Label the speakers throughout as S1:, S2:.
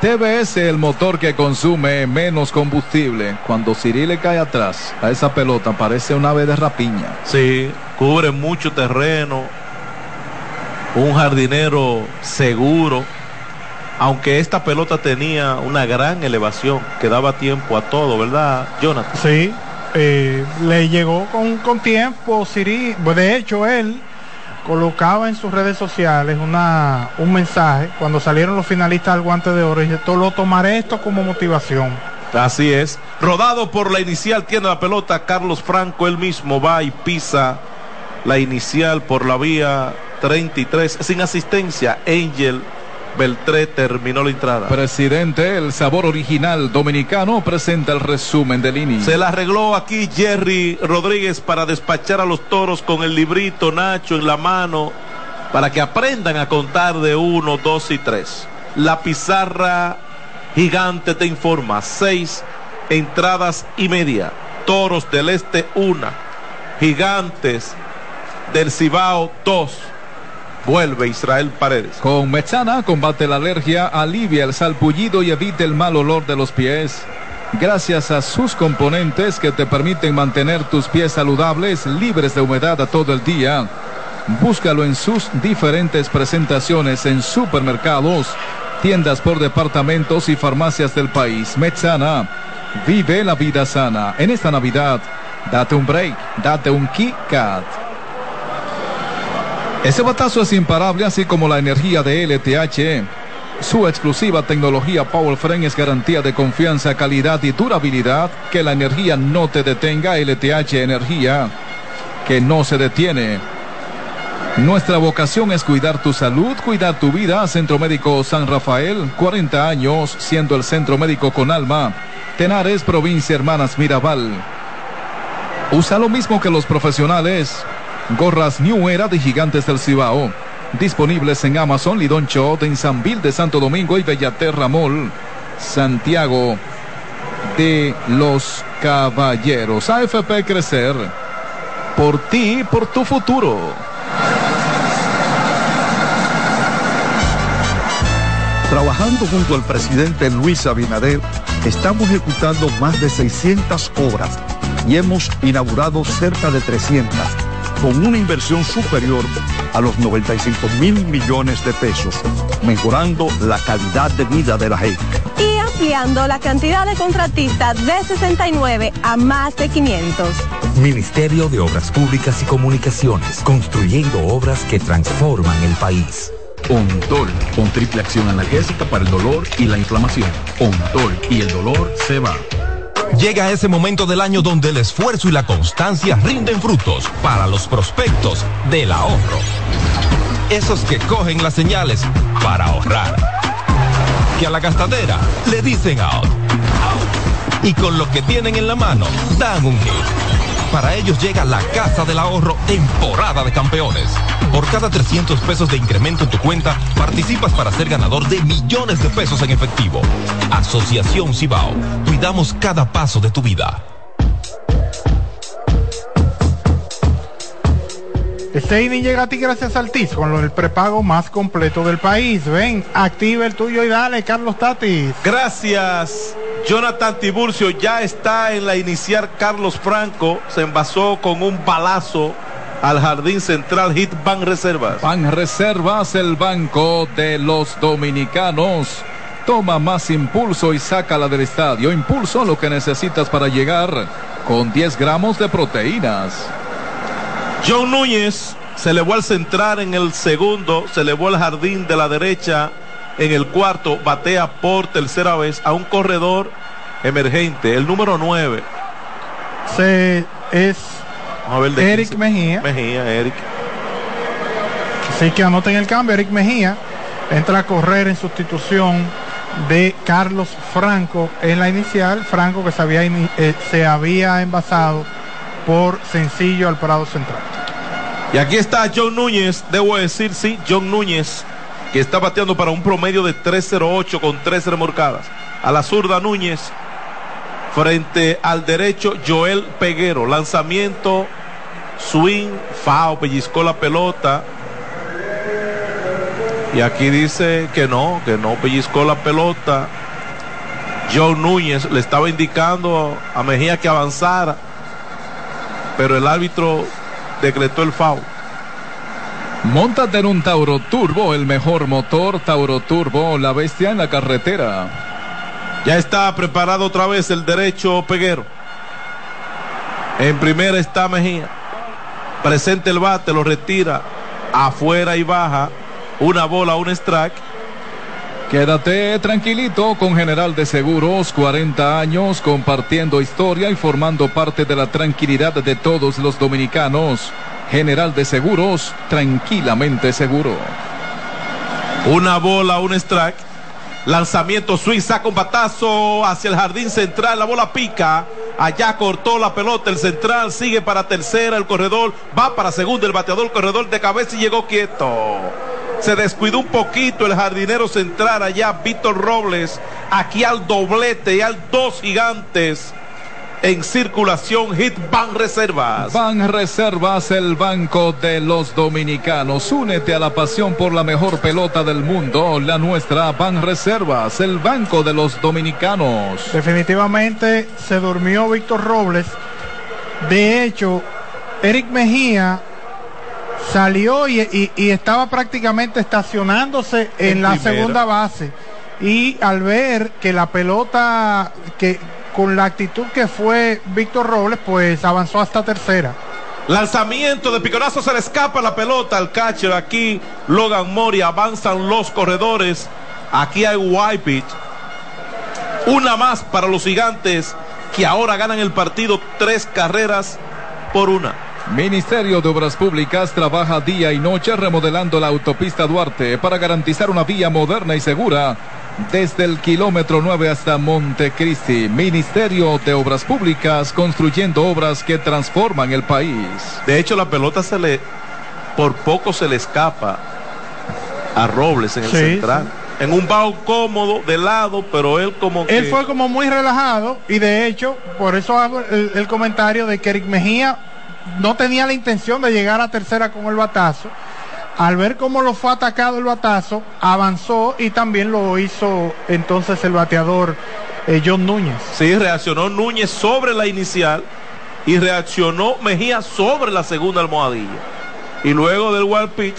S1: TBS, el motor que consume menos combustible. Cuando Siri le cae atrás a esa pelota, parece un ave de rapiña.
S2: Sí, cubre mucho terreno. Un jardinero seguro. Aunque esta pelota tenía una gran elevación que daba tiempo a todo, ¿verdad, Jonathan?
S3: Sí, eh, le llegó con, con tiempo Siri. De hecho, él colocaba en sus redes sociales una, un mensaje cuando salieron los finalistas al guante de oro y dice, lo tomaré esto como motivación.
S2: Así es. Rodado por la inicial, tiene la pelota Carlos Franco, él mismo va y pisa la inicial por la vía 33, sin asistencia, Angel Beltré terminó la entrada.
S1: Presidente, el sabor original dominicano presenta el resumen del inicio.
S2: Se la arregló aquí Jerry Rodríguez para despachar a los toros con el librito Nacho en la mano para que aprendan a contar de uno, dos y tres. La pizarra gigante te informa. Seis entradas y media. Toros del Este, una. Gigantes del Cibao, dos Vuelve Israel Paredes.
S1: Con Mechana combate la alergia, alivia el salpullido y evita el mal olor de los pies. Gracias a sus componentes que te permiten mantener tus pies saludables, libres de humedad a todo el día. Búscalo en sus diferentes presentaciones en supermercados, tiendas por departamentos y farmacias del país. Mechana, vive la vida sana. En esta Navidad, date un break, date un Kit ese batazo es imparable, así como la energía de LTH. Su exclusiva tecnología Power Frame es garantía de confianza, calidad y durabilidad. Que la energía no te detenga. LTH Energía, que no se detiene. Nuestra vocación es cuidar tu salud, cuidar tu vida. Centro Médico San Rafael, 40 años siendo el centro médico con alma. Tenares, provincia Hermanas Mirabal. Usa lo mismo que los profesionales. Gorras New Era de Gigantes del Cibao. Disponibles en Amazon, Lidon Shot, en San de Santo Domingo y Bellaterra Mall. Santiago de los Caballeros. AFP Crecer. Por ti, por tu futuro.
S4: Trabajando junto al presidente Luis Abinader, estamos ejecutando más de 600 obras y hemos inaugurado cerca de 300 con una inversión superior a los 95 mil millones de pesos, mejorando la calidad de vida de la gente.
S5: Y ampliando la cantidad de contratistas de 69 a más de 500.
S6: Ministerio de Obras Públicas y Comunicaciones, construyendo obras que transforman el país.
S7: Ontol, con triple acción analgésica para el dolor y la inflamación. Ontol y el dolor se va.
S8: Llega ese momento del año donde el esfuerzo y la constancia rinden frutos para los prospectos del ahorro. Esos que cogen las señales para ahorrar. Que a la gastadera le dicen out. Y con lo que tienen en la mano dan un hit. Para ellos llega la Casa del Ahorro temporada de campeones. Por cada 300 pesos de incremento en tu cuenta, participas para ser ganador de millones de pesos en efectivo. Asociación Cibao. Cuidamos cada paso de tu vida.
S3: Este inning llega a ti gracias al TIS con el prepago más completo del país. Ven, activa el tuyo y dale, Carlos Tatis.
S2: Gracias, Jonathan Tiburcio. Ya está en la iniciar Carlos Franco. Se envasó con un balazo al jardín central Hit Ban Reservas.
S1: Ban Reservas, el banco de los dominicanos. Toma más impulso y sácala del estadio. Impulso lo que necesitas para llegar con 10 gramos de proteínas.
S2: John Núñez se elevó al centrar en el segundo, se elevó al jardín de la derecha en el cuarto, batea por tercera vez a un corredor emergente, el número 9.
S3: Se es Eric Mejía.
S2: Mejía, Eric.
S3: Así que anoten el cambio, Eric Mejía entra a correr en sustitución de Carlos Franco en la inicial, Franco que se había, eh, se había envasado por sencillo al Prado Central.
S2: Y aquí está John Núñez, debo decir, sí, John Núñez, que está bateando para un promedio de 3.08 con tres remorcadas. A la zurda Núñez, frente al derecho Joel Peguero. Lanzamiento, swing, Fao pellizcó la pelota. Y aquí dice que no, que no pellizcó la pelota. John Núñez le estaba indicando a Mejía que avanzara, pero el árbitro decretó el foul.
S1: Montate en un Tauro Turbo, el mejor motor Tauro Turbo, la bestia en la carretera.
S2: Ya está preparado otra vez el derecho Peguero. En primera está Mejía. Presente el bate, lo retira. Afuera y baja. Una bola, un strike.
S1: Quédate tranquilito con General de Seguros, 40 años compartiendo historia y formando parte de la tranquilidad de todos los dominicanos. General de Seguros, tranquilamente seguro.
S2: Una bola, un strike. Lanzamiento Suiza con batazo hacia el jardín central. La bola pica. Allá cortó la pelota. El central sigue para tercera. El corredor va para segunda. El bateador, corredor de cabeza y llegó quieto. Se descuidó un poquito el jardinero central allá, Víctor Robles. Aquí al doblete y al dos gigantes en circulación Hit Ban Reservas.
S1: Ban Reservas, el banco de los dominicanos. Únete a la pasión por la mejor pelota del mundo, la nuestra Ban Reservas, el banco de los dominicanos.
S3: Definitivamente se durmió Víctor Robles. De hecho, Eric Mejía salió y, y, y estaba prácticamente estacionándose en, en la primera. segunda base. Y al ver que la pelota, que con la actitud que fue Víctor Robles, pues avanzó hasta tercera.
S2: Lanzamiento de piconazo, se le escapa la pelota al catcher. Aquí Logan Mori, avanzan los corredores. Aquí hay white pitch. Una más para los gigantes que ahora ganan el partido tres carreras por una.
S1: Ministerio de Obras Públicas trabaja día y noche remodelando la autopista Duarte para garantizar una vía moderna y segura desde el kilómetro 9 hasta Montecristi. Ministerio de Obras Públicas construyendo obras que transforman el país.
S2: De hecho, la pelota se le, por poco se le escapa a Robles en el sí, central. Sí. En un bajo cómodo de lado, pero él como
S3: Él que... fue como muy relajado y de hecho, por eso hago el, el comentario de que Eric Mejía no tenía la intención de llegar a tercera con el batazo. Al ver cómo lo fue atacado el batazo, avanzó y también lo hizo entonces el bateador eh, John Núñez.
S2: Sí, reaccionó Núñez sobre la inicial y reaccionó Mejía sobre la segunda almohadilla. Y luego del wild pitch,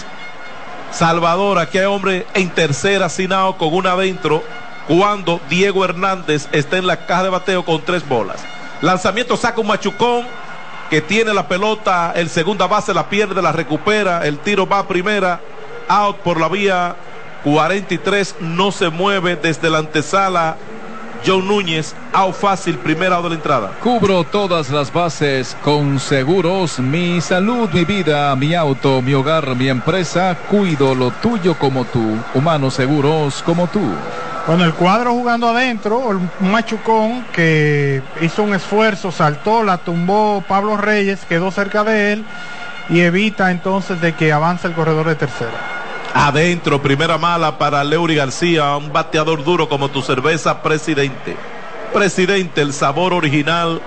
S2: Salvador, aquí hay hombre en tercera, Sinao con una adentro, cuando Diego Hernández está en la caja de bateo con tres bolas. Lanzamiento saca un machucón, que tiene la pelota, el segunda base la pierde, la recupera, el tiro va a primera, out por la vía 43, no se mueve desde la antesala. John Núñez, out fácil, primera out de la entrada.
S1: Cubro todas las bases con seguros, mi salud, mi vida, mi auto, mi hogar, mi empresa, cuido lo tuyo como tú, humanos seguros como tú.
S3: Bueno, el cuadro jugando adentro, un machucón que hizo un esfuerzo, saltó, la tumbó Pablo Reyes, quedó cerca de él y evita entonces de que avance el corredor de tercera.
S2: Adentro, primera mala para Leury García, un bateador duro como tu cerveza, presidente. Presidente, el sabor original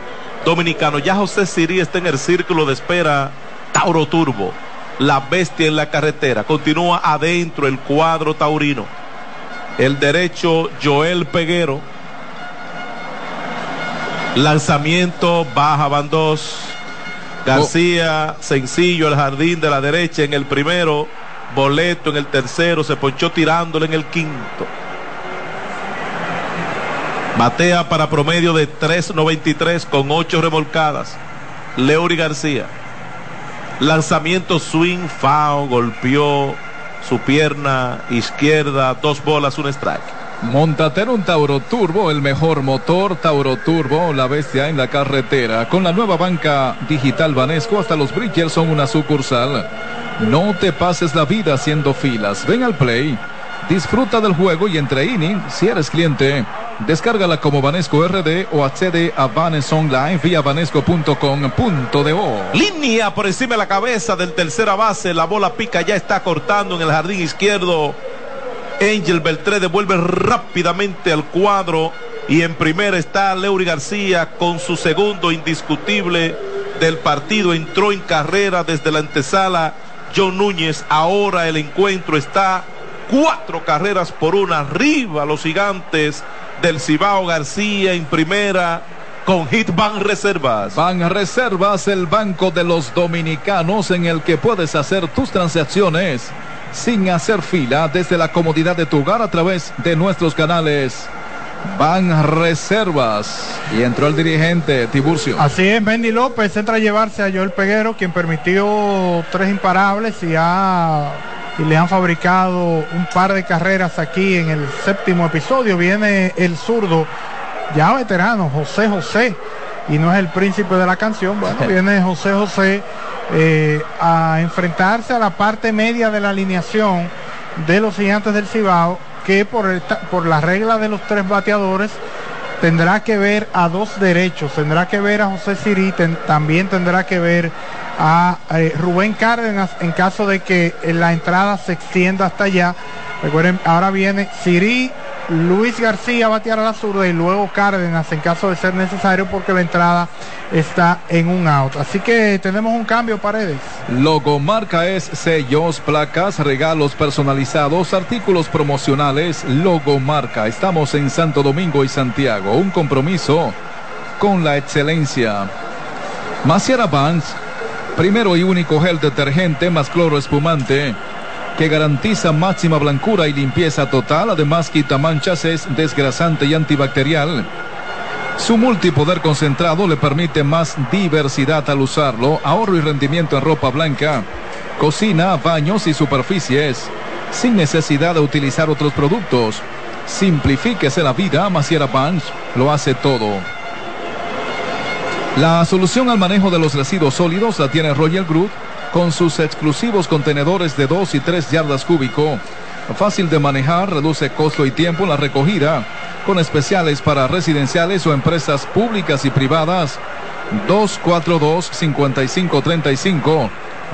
S2: dominicano. Ya José Sirí está en el círculo de espera. Tauro Turbo, la bestia en la carretera. Continúa adentro el cuadro taurino el derecho Joel Peguero. Lanzamiento, baja van dos. García, sencillo, el jardín de la derecha en el primero. Boleto en el tercero, se ponchó tirándole en el quinto. Batea para promedio de 3.93 con 8 remolcadas. Leury García. Lanzamiento swing, foul, golpeó su pierna izquierda, dos bolas, un strike.
S1: Montate en un Tauro Turbo, el mejor motor Tauro Turbo, la bestia en la carretera. Con la nueva banca digital Banesco, hasta los Bridgers son una sucursal. No te pases la vida haciendo filas. Ven al play. Disfruta del juego y entre inning, si eres cliente, descárgala como Banesco RD o accede a Banes Online vía.
S2: Línea por encima de la cabeza del tercera base, la bola pica ya está cortando en el jardín izquierdo. Angel Beltré devuelve rápidamente al cuadro y en primera está Leury García con su segundo indiscutible del partido. Entró en carrera desde la antesala John Núñez. Ahora el encuentro está cuatro carreras por una. Arriba los gigantes del Cibao García en primera con Hit Ban Reservas.
S1: Ban Reservas, el banco de los dominicanos en el que puedes hacer tus transacciones sin hacer fila desde la comodidad de tu hogar a través de nuestros canales. Ban Reservas. Y entró el dirigente Tiburcio.
S3: Así es, Bendy López entra a llevarse a Joel Peguero, quien permitió tres imparables y, ha, y le han fabricado un par de carreras aquí en el séptimo episodio. Viene el zurdo, ya veterano, José José, y no es el príncipe de la canción. Bueno, viene José José eh, a enfrentarse a la parte media de la alineación de los gigantes del Cibao que por, por la regla de los tres bateadores tendrá que ver a dos derechos, tendrá que ver a José Siri, también tendrá que ver a eh, Rubén Cárdenas en caso de que la entrada se extienda hasta allá. Recuerden, ahora viene Siri, Luis García batear a la zurda y luego Cárdenas en caso de ser necesario porque la entrada está en un out. Así que tenemos un cambio, Paredes.
S1: Logomarca es sellos, placas, regalos personalizados, artículos promocionales. Logomarca. Estamos en Santo Domingo y Santiago. Un compromiso con la excelencia. Maciara Vance, primero y único gel detergente más cloro espumante que garantiza máxima blancura y limpieza total, además quita manchas, es desgrasante y antibacterial. Su multipoder concentrado le permite más diversidad al usarlo, ahorro y rendimiento en ropa blanca, cocina, baños y superficies, sin necesidad de utilizar otros productos. Simplifíquese la vida, Maciera Punch lo hace todo. La solución al manejo de los residuos sólidos la tiene Royal Group con sus exclusivos contenedores de 2 y 3 yardas cúbico. Fácil de manejar, reduce costo y tiempo en la recogida, con especiales para residenciales o empresas públicas y privadas. 242-5535.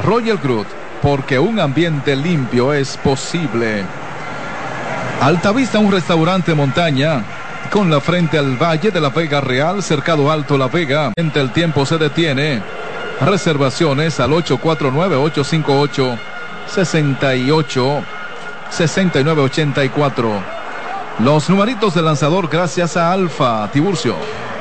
S1: Royal Group, porque un ambiente limpio es posible. Altavista, un restaurante montaña con la frente al Valle de la Vega Real, cercado Alto La Vega. El tiempo se detiene. Reservaciones al 849-858-68 6984. Los numeritos del lanzador gracias a Alfa Tiburcio.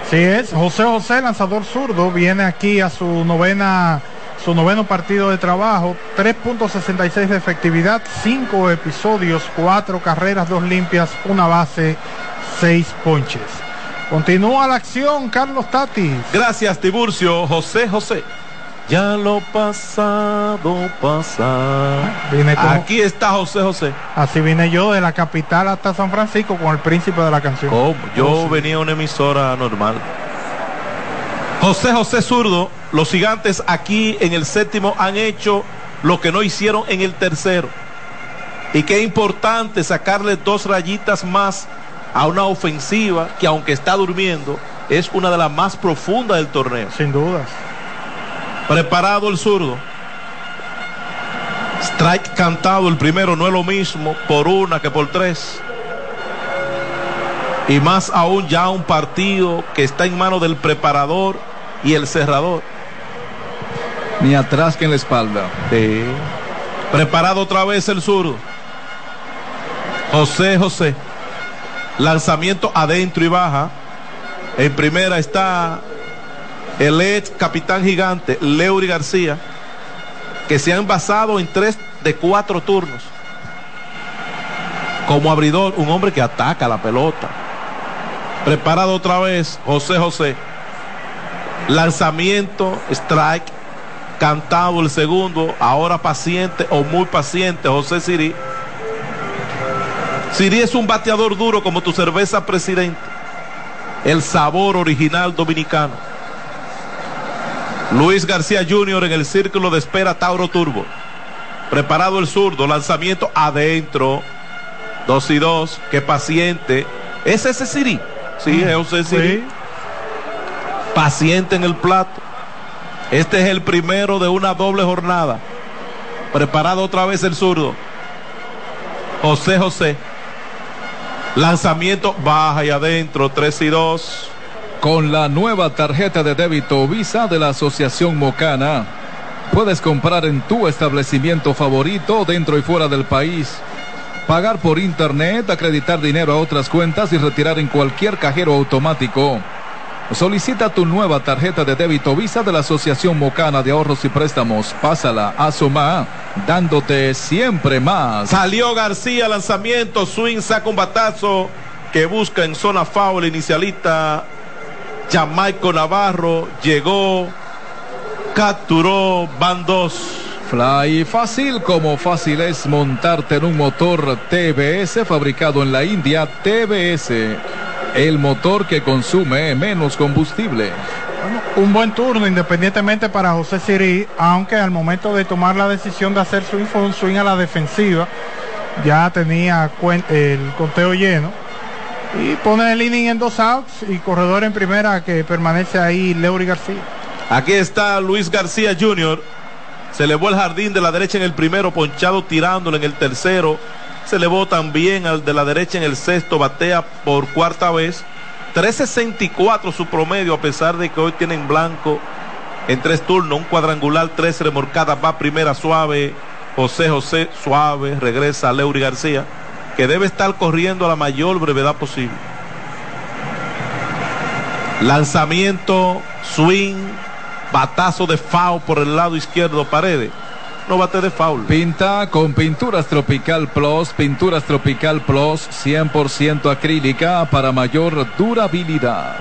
S3: Sí es, José José, lanzador zurdo, viene aquí a su novena, su noveno partido de trabajo, 3.66 de efectividad, 5 episodios, 4 carreras, 2 limpias, una base, 6 ponches. Continúa la acción, Carlos Tati.
S2: Gracias, Tiburcio, José José. Ya lo pasado, pasado. Aquí está José José.
S3: Así vine yo de la capital hasta San Francisco con el príncipe de la canción.
S2: Yo oh, venía a una emisora normal. José José Zurdo, los gigantes aquí en el séptimo han hecho lo que no hicieron en el tercero. Y qué importante sacarle dos rayitas más a una ofensiva que aunque está durmiendo, es una de las más profundas del torneo.
S3: Sin dudas.
S2: Preparado el zurdo. Strike cantado, el primero no es lo mismo por una que por tres. Y más aún ya un partido que está en manos del preparador y el cerrador.
S1: Ni atrás que en la espalda.
S2: Preparado otra vez el zurdo. José José. Lanzamiento adentro y baja. En primera está el ex capitán gigante Leury García, que se han basado en tres de cuatro turnos. Como abridor, un hombre que ataca la pelota. Preparado otra vez, José José. Lanzamiento, strike, cantado el segundo, ahora paciente o muy paciente, José Siri. Siri es un bateador duro como tu cerveza presidente. El sabor original dominicano. Luis García Jr. en el círculo de espera Tauro Turbo. Preparado el zurdo, lanzamiento adentro. Dos y dos, qué paciente. ¿Es ese Siri? Sí, es ese Siri. Paciente en el plato. Este es el primero de una doble jornada. Preparado otra vez el zurdo. José José. Lanzamiento baja y adentro, tres y dos.
S1: Con la nueva tarjeta de débito Visa de la Asociación Mocana, puedes comprar en tu establecimiento favorito dentro y fuera del país pagar por internet, acreditar dinero a otras cuentas y retirar en cualquier cajero automático. Solicita tu nueva tarjeta de débito Visa de la Asociación Mocana de Ahorros y Préstamos. Pásala a Soma, dándote siempre más.
S2: Salió García, lanzamiento, swing, saca un batazo que busca en zona foul, inicialista Jamaico Navarro, llegó, capturó, van dos.
S1: Fly fácil como fácil es montarte en un motor TBS fabricado en la India TBS el motor que consume menos combustible.
S3: un buen turno, independientemente para José Siri, aunque al momento de tomar la decisión de hacer swing fue un swing a la defensiva, ya tenía el conteo lleno. Y pone el inning en dos outs y corredor en primera que permanece ahí Leury García.
S2: Aquí está Luis García Jr. Se elevó el jardín de la derecha en el primero, ponchado tirándolo en el tercero se elevó también al de la derecha en el sexto, batea por cuarta vez. 3.64 su promedio, a pesar de que hoy tienen blanco en tres turnos, un cuadrangular, tres remorcadas, va primera suave, José José suave, regresa Leury García, que debe estar corriendo a la mayor brevedad posible. Lanzamiento, swing, batazo de FAO por el lado izquierdo, paredes no bate de foul.
S1: Pinta con Pinturas Tropical Plus, Pinturas Tropical Plus 100% acrílica para mayor durabilidad.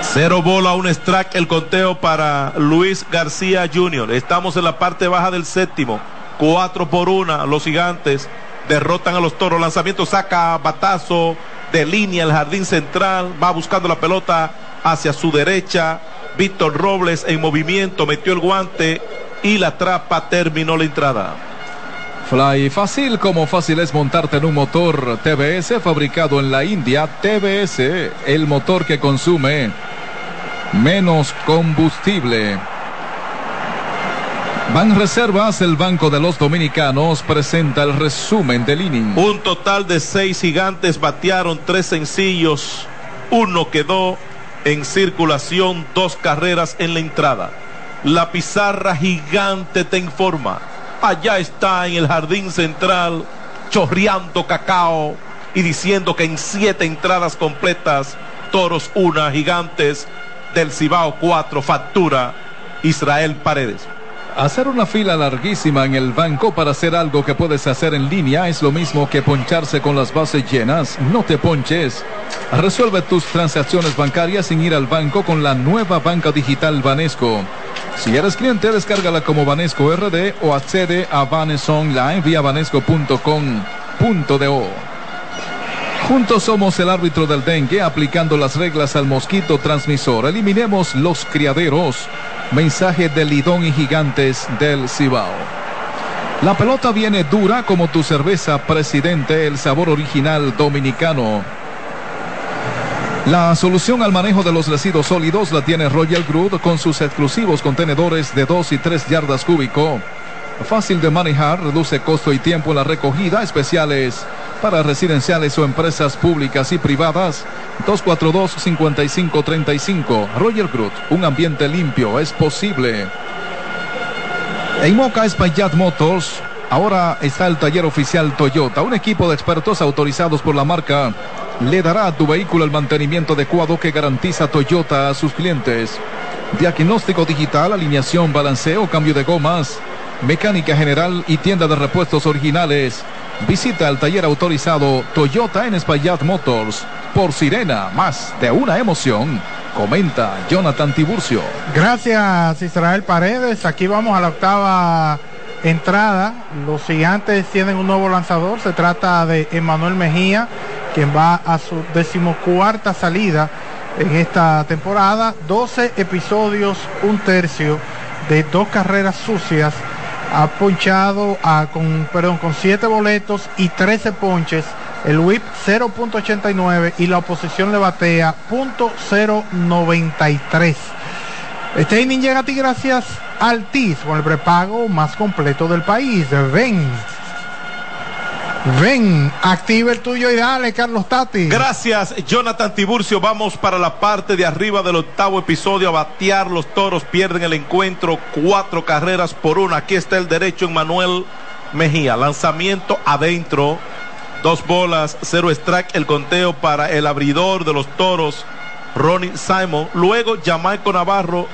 S2: Cero bola, un strike, el conteo para Luis García Jr. Estamos en la parte baja del séptimo. Cuatro por una, los gigantes derrotan a los toros. Lanzamiento saca batazo de línea el jardín central. Va buscando la pelota hacia su derecha. Víctor Robles en movimiento, metió el guante y la trapa terminó la entrada.
S1: Fly fácil como fácil es montarte en un motor TBS fabricado en la India. TBS, el motor que consume menos combustible. Van Reservas, el Banco de los Dominicanos, presenta el resumen del inning.
S2: Un total de seis gigantes batearon tres sencillos. Uno quedó en circulación, dos carreras en la entrada. La pizarra gigante te informa. Allá está en el jardín central, chorreando cacao y diciendo que en siete entradas completas, toros una, gigantes del Cibao 4, factura Israel Paredes.
S1: Hacer una fila larguísima en el banco para hacer algo que puedes hacer en línea es lo mismo que poncharse con las bases llenas. No te ponches. Resuelve tus transacciones bancarias sin ir al banco con la nueva banca digital Banesco. Si eres cliente, descárgala como Banesco RD o accede a Banes Online vía banesco.com.do. Juntos somos el árbitro del dengue aplicando las reglas al mosquito transmisor. Eliminemos los criaderos. Mensaje de Lidón y Gigantes del Cibao. La pelota viene dura como tu cerveza, presidente, el sabor original dominicano. La solución al manejo de los residuos sólidos la tiene Royal Group con sus exclusivos contenedores de 2 y 3 yardas cúbico. Fácil de manejar, reduce costo y tiempo en la recogida, especiales para residenciales o empresas públicas y privadas. 242-5535. Roger Groot, un ambiente limpio es posible. En Moca Espaillat Motors, ahora está el taller oficial Toyota, un equipo de expertos autorizados por la marca. Le dará a tu vehículo el mantenimiento adecuado que garantiza Toyota a sus clientes. Diagnóstico digital, alineación, balanceo, cambio de gomas, mecánica general y tienda de repuestos originales. Visita el taller autorizado Toyota en Espaillat Motors. Por Sirena, más de una emoción. Comenta Jonathan Tiburcio.
S3: Gracias Israel Paredes. Aquí vamos a la octava entrada. Los gigantes tienen un nuevo lanzador. Se trata de Emanuel Mejía, quien va a su decimocuarta salida en esta temporada. 12 episodios, un tercio de dos carreras sucias ha ponchado con, perdón, con 7 boletos y 13 ponches. El whip 0.89 y la oposición le batea .093. Este inning llega a ti gracias al TIS con el prepago más completo del país. Ven Ven, activa el tuyo y dale, Carlos Tati.
S2: Gracias, Jonathan Tiburcio. Vamos para la parte de arriba del octavo episodio. A batear, los toros pierden el encuentro. Cuatro carreras por una. Aquí está el derecho en Manuel Mejía. Lanzamiento adentro. Dos bolas, cero strike. El conteo para el abridor de los toros, Ronnie Simon. Luego Jamaico Navarro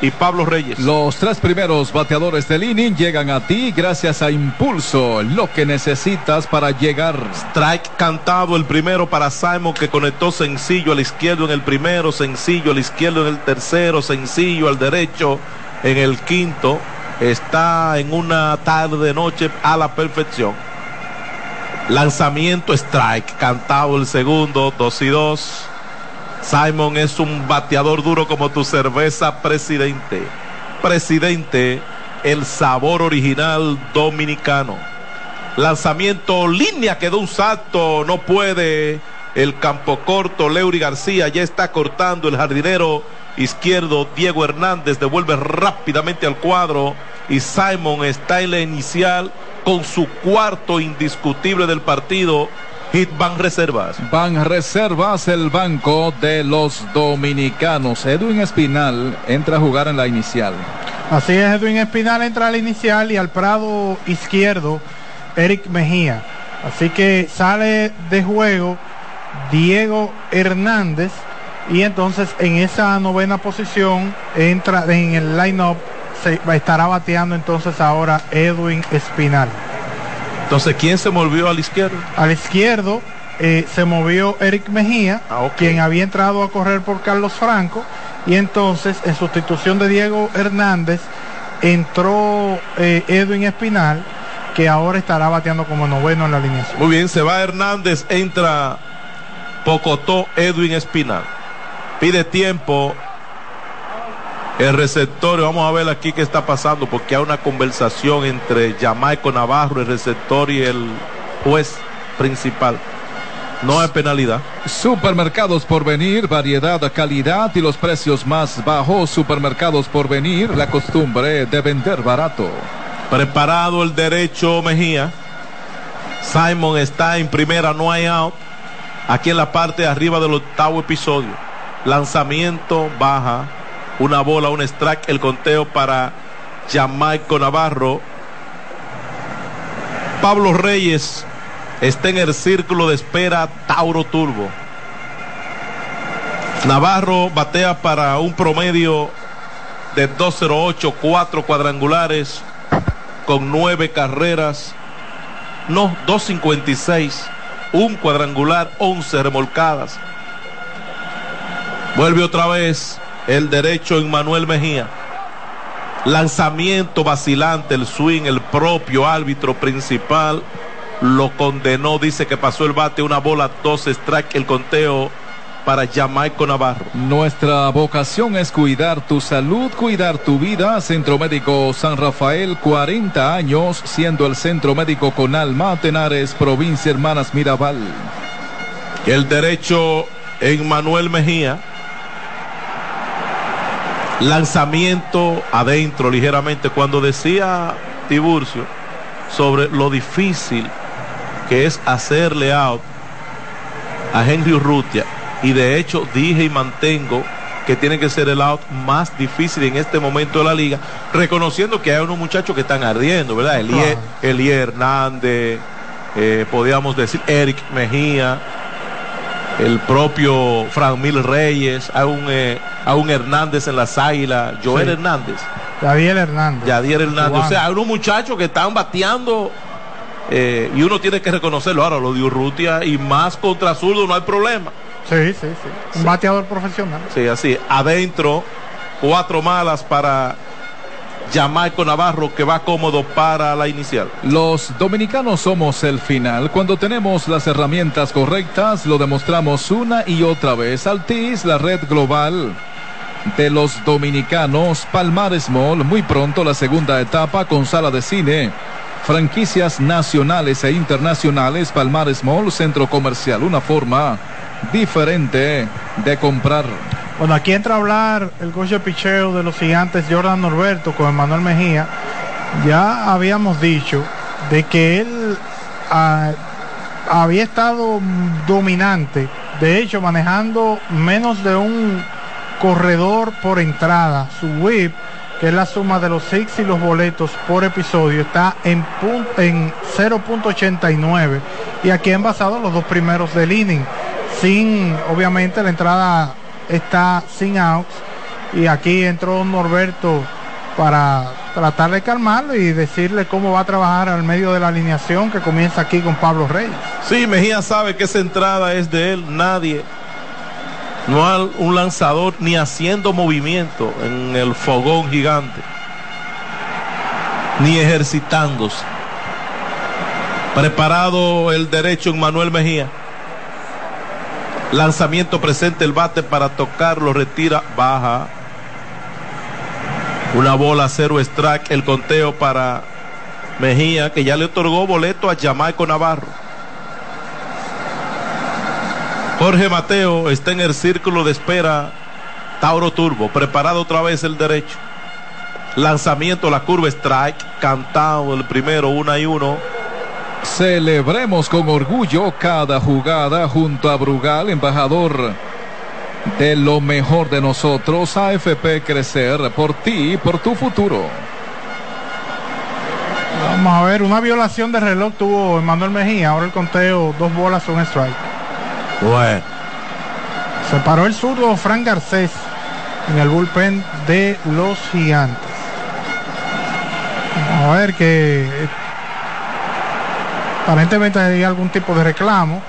S2: y Pablo Reyes.
S1: Los tres primeros bateadores del inning llegan a ti gracias a Impulso, lo que necesitas para llegar.
S2: Strike cantado el primero para Simon que conectó sencillo al izquierdo en el primero, sencillo al izquierdo en el tercero, sencillo al derecho en el quinto. Está en una tarde de noche a la perfección. Lanzamiento strike, cantado el segundo, dos y dos. Simon es un bateador duro como tu cerveza, presidente. Presidente, el sabor original dominicano. Lanzamiento, línea, quedó un salto, no puede. El campo corto, Leury García ya está cortando el jardinero izquierdo, Diego Hernández devuelve rápidamente al cuadro y Simon está en la inicial con su cuarto indiscutible del partido Hit Van Reservas.
S1: Van Reservas, el banco de los dominicanos. Edwin Espinal entra a jugar en la inicial.
S3: Así es, Edwin Espinal entra a la inicial y al prado izquierdo, Eric Mejía. Así que sale de juego Diego Hernández y entonces en esa novena posición entra en el line-up, se estará bateando entonces ahora Edwin Espinal.
S2: Entonces, ¿quién se movió al izquierdo?
S3: Al izquierdo eh, se movió Eric Mejía,
S2: Ah,
S3: quien había entrado a correr por Carlos Franco, y entonces en sustitución de Diego Hernández entró eh, Edwin Espinal, que ahora estará bateando como noveno en la alineación.
S2: Muy bien, se va Hernández, entra Pocotó, Edwin Espinal. Pide tiempo el receptor. Vamos a ver aquí qué está pasando, porque hay una conversación entre Jamaico Navarro, el receptor, y el juez principal. No hay penalidad.
S1: Supermercados por venir, variedad, calidad y los precios más bajos. Supermercados por venir, la costumbre de vender barato.
S2: Preparado el derecho Mejía. Simon está en primera, no hay out. Aquí en la parte de arriba del octavo episodio. Lanzamiento baja. Una bola, un strike. El conteo para Jamaico Navarro. Pablo Reyes está en el círculo de espera Tauro Turbo. Navarro batea para un promedio de 208, cuatro cuadrangulares con nueve carreras. No, 256, un cuadrangular, 11 remolcadas. Vuelve otra vez el derecho en Manuel Mejía. Lanzamiento vacilante, el swing, el propio árbitro principal lo condenó, dice que pasó el bate, una bola, dos strike, el conteo para Jamaico Navarro.
S1: Nuestra vocación es cuidar tu salud, cuidar tu vida. Centro Médico San Rafael, 40 años, siendo el centro médico con alma, Tenares, provincia Hermanas Mirabal.
S2: El derecho en Manuel Mejía. Lanzamiento adentro ligeramente. Cuando decía Tiburcio sobre lo difícil que es hacerle out a Henry Urrutia. Y de hecho dije y mantengo que tiene que ser el out más difícil en este momento de la liga, reconociendo que hay unos muchachos que están ardiendo, ¿verdad? Elie, Elie Hernández, eh, podríamos decir Eric Mejía, el propio Fran Mil Reyes, hay un, eh, hay un Hernández en las águilas, Joel
S3: Sí.
S2: Hernández,
S3: Javier Hernández.
S2: Yadier Hernández,
S3: Juan.
S2: o sea, hay unos muchachos que están bateando eh, y uno tiene que reconocerlo. Ahora, lo de Urrutia y más contra zurdo no hay problema.
S3: Sí, sí, sí. Un bateador profesional.
S2: Sí, así. Adentro, cuatro malas para Jamaico Navarro, que va cómodo para la inicial.
S1: Los dominicanos somos el final. Cuando tenemos las herramientas correctas, lo demostramos una y otra vez. Altis, la red global de los dominicanos. Palmares Mall, muy pronto la segunda etapa con sala de cine. Franquicias nacionales e internacionales. Palmares Mall, centro comercial. Una forma diferente de comprar.
S3: Bueno, aquí entra a hablar el coach de picheo de los gigantes Jordan Norberto con Emanuel Mejía. Ya habíamos dicho de que él ah, había estado dominante, de hecho manejando menos de un corredor por entrada. Su whip que es la suma de los six y los boletos por episodio, está en, en 0.89 y aquí han basado los dos primeros del inning. Sin, obviamente, la entrada está sin outs y aquí entró Norberto para tratar de calmarlo y decirle cómo va a trabajar al medio de la alineación que comienza aquí con Pablo Reyes.
S2: Sí, Mejía sabe que esa entrada es de él, nadie. No hay un lanzador ni haciendo movimiento en el fogón gigante. Ni ejercitándose. Preparado el derecho en Manuel Mejía. Lanzamiento presente el bate para tocarlo, retira, baja. Una bola, cero strike, el conteo para Mejía, que ya le otorgó boleto a Jamaico Navarro. Jorge Mateo está en el círculo de espera. Tauro Turbo, preparado otra vez el derecho. Lanzamiento, la curva strike, cantado el primero, una y uno.
S1: Celebremos con orgullo cada jugada junto a Brugal, embajador de lo mejor de nosotros, AFP Crecer, por ti y por tu futuro.
S3: Vamos a ver, una violación de reloj tuvo Emanuel Mejía, ahora el conteo, dos bolas, un strike.
S2: Bueno.
S3: Se paró el zurdo Frank Garcés en el bullpen de los gigantes. A ver que aparentemente hay algún tipo de reclamo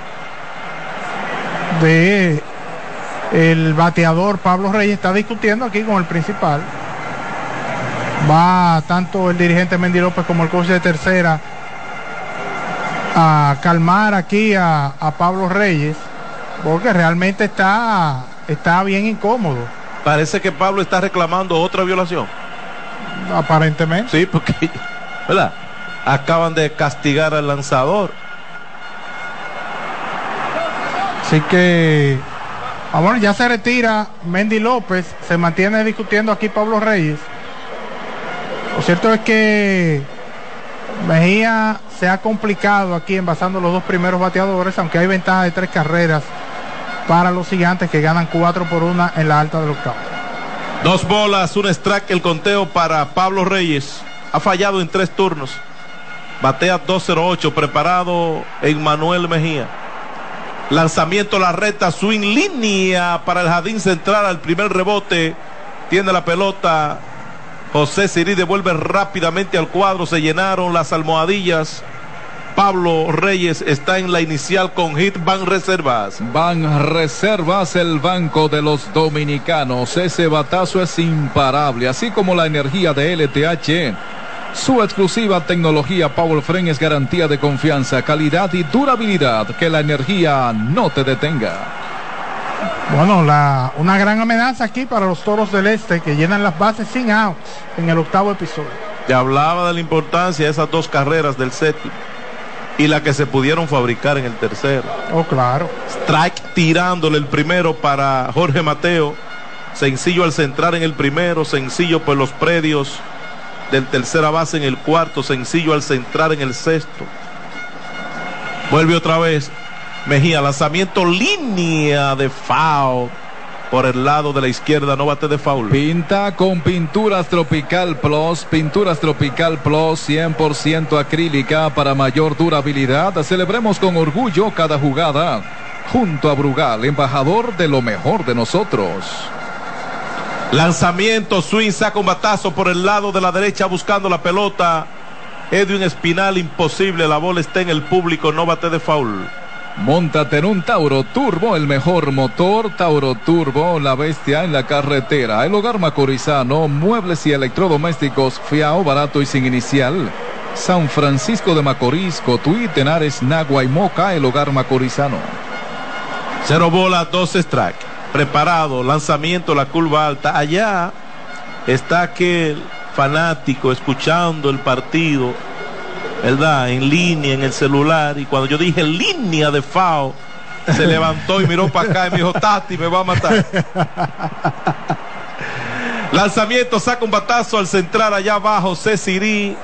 S3: de el bateador Pablo Reyes está discutiendo aquí con el principal. Va tanto el dirigente Mendy López como el coach de tercera a calmar aquí a Pablo Reyes porque realmente está, está bien incómodo.
S2: Parece que Pablo está reclamando otra violación.
S3: Aparentemente.
S2: Sí, porque, ¿verdad? Acaban de castigar al lanzador.
S3: Así que Ah, bueno, ya se retira Mendy López, se mantiene discutiendo aquí Pablo Reyes. Lo cierto es que Mejía se ha complicado aquí envasando los dos primeros bateadores, aunque hay ventaja de tres carreras para los gigantes que ganan cuatro por una en la alta del octavo.
S2: Dos bolas, un strike, el conteo para Pablo Reyes. Ha fallado en tres turnos. Batea 208, preparado en Manuel Mejía. Lanzamiento la reta, swing línea para el jardín central al primer rebote. Tiene la pelota. José Sirí devuelve rápidamente al cuadro. Se llenaron las almohadillas. Pablo Reyes está en la inicial con hit Van Reservas.
S1: Van Reservas, el banco de los dominicanos. Ese batazo es imparable, así como la energía de LTH. Su exclusiva tecnología Power Frame es garantía de confianza, calidad y durabilidad. Que la energía no te detenga.
S3: Bueno, la, una gran amenaza aquí para los toros del este que llenan las bases sin outs en el octavo episodio.
S2: Te hablaba de la importancia de esas dos carreras del séptimo y la que se pudieron fabricar en el tercero.
S3: Oh, claro.
S2: Strike tirándole el primero para Jorge Mateo. Sencillo al centrar en el primero, sencillo por los predios del tercera base en el cuarto, sencillo al centrar en el sexto. Vuelve otra vez Mejía, lanzamiento línea de foul por el lado de la izquierda, no bate de foul.
S1: Pinta con Pinturas Tropical Plus, Pinturas Tropical Plus 100% acrílica para mayor durabilidad. Celebremos con orgullo cada jugada junto a Brugal, embajador de lo mejor de nosotros.
S2: Lanzamiento, swing, saca un batazo por el lado de la derecha buscando la pelota. Edwin Espinal, imposible, la bola está en el público, no bate de foul.
S1: Móntate en un Tauro Turbo, el mejor motor. Tauro Turbo, la bestia en la carretera. El hogar macorizano, muebles y electrodomésticos, fiao, barato y sin inicial. San Francisco de Macorís, Cotuí, Tenares, Nagua y Moca, el hogar macorizano.
S2: Cero bola, dos strike. Preparado, lanzamiento, la curva alta. Allá está aquel fanático escuchando el partido ¿verdad? En línea, en el celular. Y cuando yo dije línea de FAO, se levantó y miró para acá y me dijo, Tati, me va a matar. Lanzamiento, saca un batazo al centrar allá abajo. Cecirí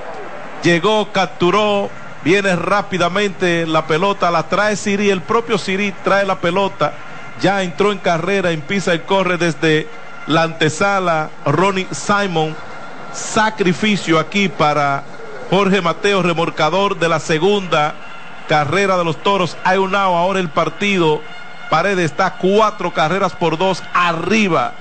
S2: llegó, capturó, viene rápidamente la pelota, la trae Siri, el propio Siri trae la pelota, ya entró en carrera, empieza y corre desde la antesala Ronnie Simon sacrificio aquí para Jorge Mateo, remorcador de la segunda carrera de los toros. Hay un ahora el partido. Paredes está cuatro carreras por dos arriba.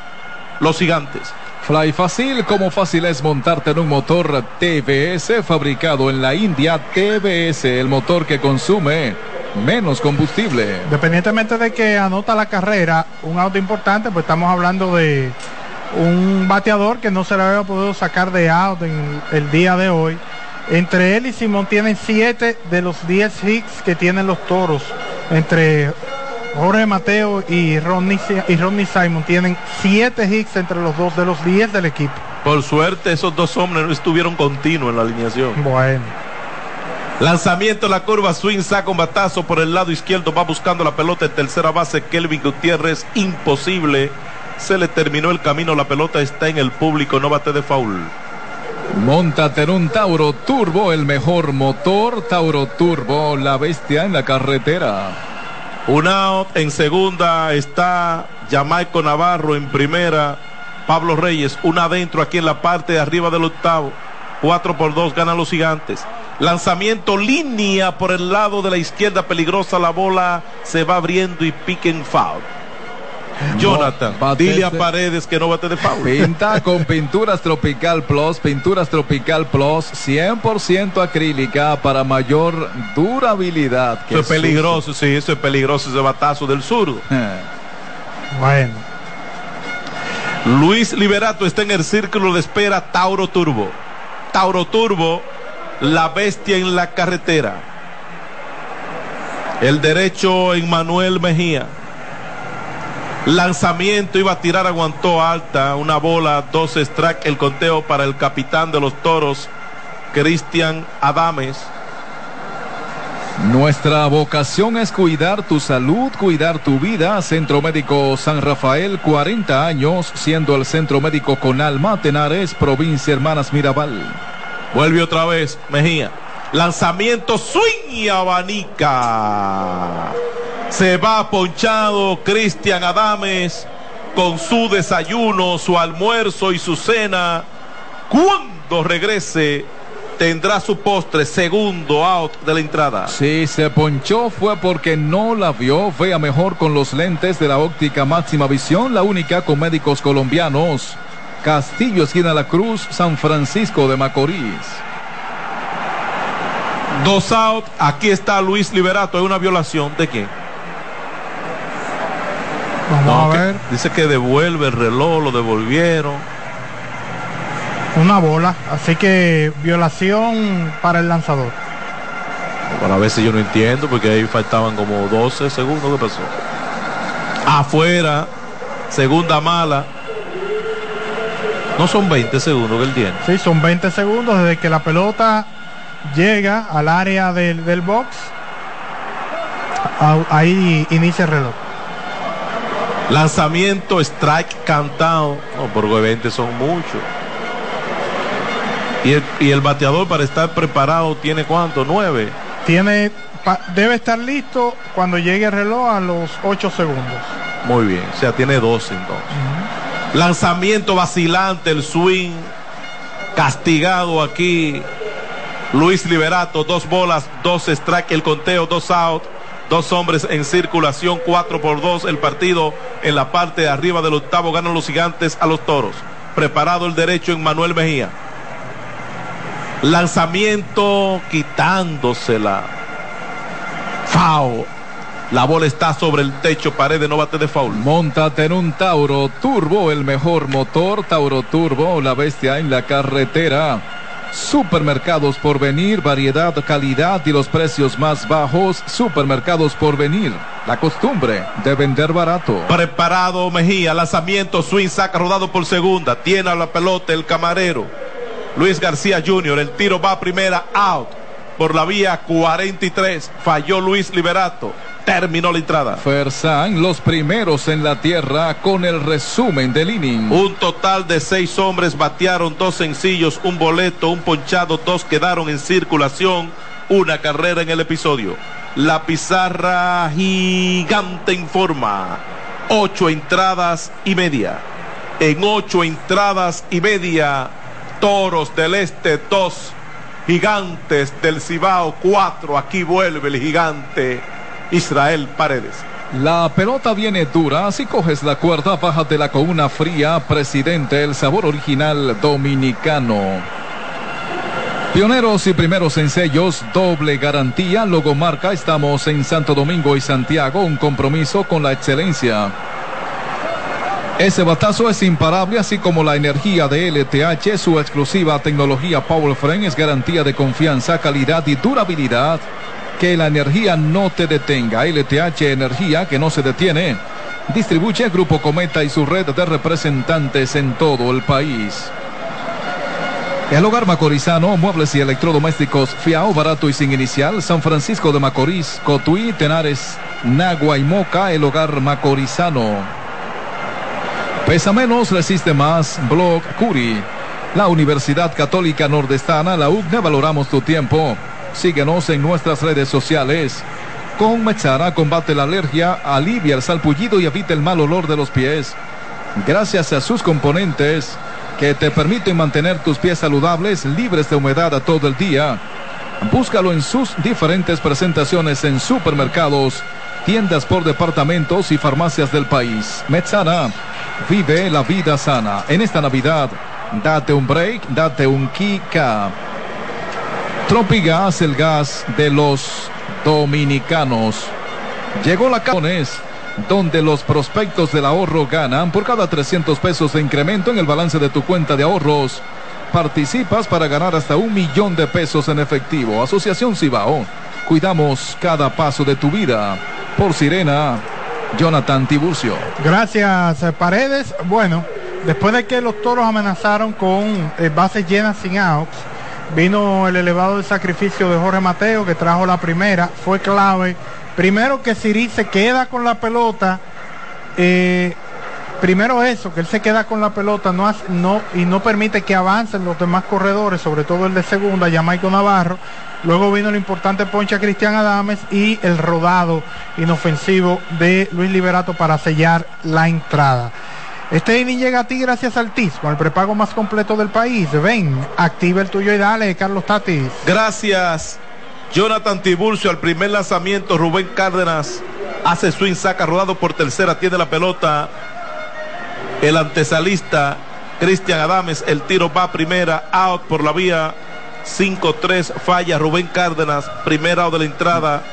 S2: Los gigantes.
S1: Fly Fácil, como fácil es montarte en un motor TBS fabricado en la India. TBS, el motor que consume menos combustible.
S3: Independientemente de que anota la carrera, un auto importante, pues estamos hablando de un bateador que no se le había podido sacar de out en el día de hoy. Entre él y Simón tienen 7 de los 10 hits que tienen los toros. Entre Jorge Mateo y Ronnie, y Ronnie Simon tienen 7 hits entre los dos de los 10 del equipo.
S2: Por suerte esos dos hombres no estuvieron continuos en la alineación.
S3: Bueno.
S2: Lanzamiento la curva, swing, saca un batazo por el lado izquierdo, va buscando la pelota en tercera base, Kelvin Gutiérrez, imposible. Se le terminó el camino, la pelota está en el público, no bate de foul.
S1: Montate en un Tauro Turbo, el mejor motor. Tauro Turbo, la bestia en la carretera.
S2: Un out en segunda está Jamaico Navarro en primera. Pablo Reyes, un adentro aquí en la parte de arriba del octavo. 4 por 2 ganan los gigantes. Lanzamiento línea por el lado de la izquierda peligrosa. La bola se va abriendo y piquen foul. Jonathan, dile a Paredes que no bate de foul.
S1: Pinta con Pinturas Tropical Plus, Pinturas Tropical Plus 100% acrílica para mayor durabilidad.
S2: Eso es peligroso, sí, eso es peligroso ese batazo del zurdo.
S3: bueno.
S2: Luis Liberato está en el círculo de espera Tauro Turbo. Tauro Turbo, la bestia en la carretera. El derecho en Manuel Mejía. Lanzamiento iba a tirar, aguantó alta, una bola, dos strike, el conteo para el capitán de los toros, Cristian Adames.
S1: Nuestra vocación es cuidar tu salud, cuidar tu vida. Centro Médico San Rafael, 40 años, siendo el centro médico con Alma Tenares, provincia Hermanas Mirabal.
S2: Vuelve otra vez, Mejía. Lanzamiento, swing y abanica. Se va ponchado Cristian Adames con su desayuno, su almuerzo y su cena. Cuando regrese tendrá su postre, segundo out de la entrada.
S1: Si se ponchó fue porque no la vio. Vea mejor con los lentes de la óptica máxima visión, la única con médicos colombianos. Castillo, esquina La Cruz, San Francisco de Macorís.
S2: Dos out, aquí está Luis Liberato, ¿es una violación de quién?
S3: Vamos no, a ver.
S2: Dice que devuelve el reloj, lo devolvieron.
S3: Una bola, así que violación para el lanzador.
S2: Bueno, a veces yo no entiendo porque ahí faltaban como 12 segundos. ¿Qué pasó? Afuera, segunda mala. No son 20 segundos que él tiene.
S3: Sí, son 20 segundos desde que la pelota llega al área del, del box. Ahí inicia el reloj.
S2: Lanzamiento, strike, cantado. No, por 20 son muchos. Y el, y el, bateador para estar preparado tiene cuánto? Nueve.
S3: Tiene, pa, debe estar listo cuando llegue el reloj a los 8 segundos.
S2: Muy bien, o sea, tiene 12 entonces. Uh -huh. Lanzamiento vacilante, el swing castigado aquí. Luis Liberato, dos bolas, dos strike, el conteo, dos out. Dos hombres en circulación, 4 por 2 el partido en la parte de arriba del octavo ganan los gigantes a los toros. Preparado el derecho en Manuel Mejía. Lanzamiento quitándosela. Fao. La bola está sobre el techo, pared de no bate de foul.
S1: Montate en un Tauro Turbo, el mejor motor. Tauro Turbo, la bestia en la carretera. Supermercados por venir, variedad, calidad y los precios más bajos. Supermercados por venir. La costumbre de vender barato.
S2: Preparado Mejía, lanzamiento, swing, saca rodado por segunda. Tiene a la pelota el camarero. Luis García Jr. El tiro va a primera, out. Por la vía 43. Falló Luis Liberato. Terminó la entrada.
S1: Fersan, los primeros en la tierra con el resumen del inning.
S2: Un total de seis hombres batearon dos sencillos, un boleto, un ponchado, dos quedaron en circulación, una carrera en el episodio. La pizarra gigante informa. Ocho entradas y media. En ocho entradas y media Toros del Este 2, Gigantes del Cibao 4. Aquí vuelve el gigante Israel Paredes.
S1: La pelota viene dura, si coges la cuerda, bájatela con una fría, presidente, el sabor original dominicano. Pioneros y primeros en sellos, doble garantía, logomarca, estamos en Santo Domingo y Santiago, un compromiso con la excelencia. Ese batazo es imparable, así como la energía de LTH, su exclusiva tecnología Power Frame es garantía de confianza, calidad y durabilidad. Que la energía no te detenga. LTH Energía que no se detiene. Distribuye Grupo Cometa y su red de representantes en todo el país. El hogar macorizano, muebles y electrodomésticos, fiao, barato y sin inicial, San Francisco de Macorís, Cotuí, Tenares, Nagua y Moca, el hogar macorizano. Pesa menos, resiste más, Blog Curi. La Universidad Católica Nordestana, la UCNE, valoramos tu tiempo. Síguenos en nuestras redes sociales. Con Mechara combate la alergia, alivia el salpullido y evita el mal olor de los pies. Gracias a sus componentes que te permiten mantener tus pies saludables, libres de humedad a todo el día. Búscalo en sus diferentes presentaciones en supermercados, tiendas por departamentos y farmacias del país. Mechara, vive la vida sana. En esta Navidad, date un break, date un Kika. Tropigas, el gas de los dominicanos. Llegó la Canes, donde los prospectos del ahorro ganan por cada 300 pesos de incremento en el balance de tu cuenta de ahorros. Participas para ganar hasta un millón de pesos en efectivo. Asociación Cibao. Cuidamos cada paso de tu vida. Por Sirena, Jonathan Tiburcio.
S3: Gracias, eh, Paredes. Bueno, después de que los toros amenazaron con eh, bases llenas sin outs, vino el elevado sacrificio de Jorge Mateo que trajo la primera, fue clave. Primero que Siri se queda con la pelota, eh, primero eso, que él se queda con la pelota no, no, y no permite que avancen los demás corredores, sobre todo el de segunda, Jamaico Navarro. Luego vino el importante poncha Cristian Adames y el rodado inofensivo de Luis Liberato para sellar la entrada. Este inning llega a ti gracias al TIS, con el prepago más completo del país. Ven, activa el tuyo y dale, Carlos Tatis.
S2: Gracias, Jonathan Tiburcio. Al primer lanzamiento, Rubén Cárdenas hace swing, saca rodado por tercera, tiene la pelota. El antesalista, Cristian Adames, el tiro va primera, out por la vía. 5-3, falla Rubén Cárdenas, primera out de la entrada,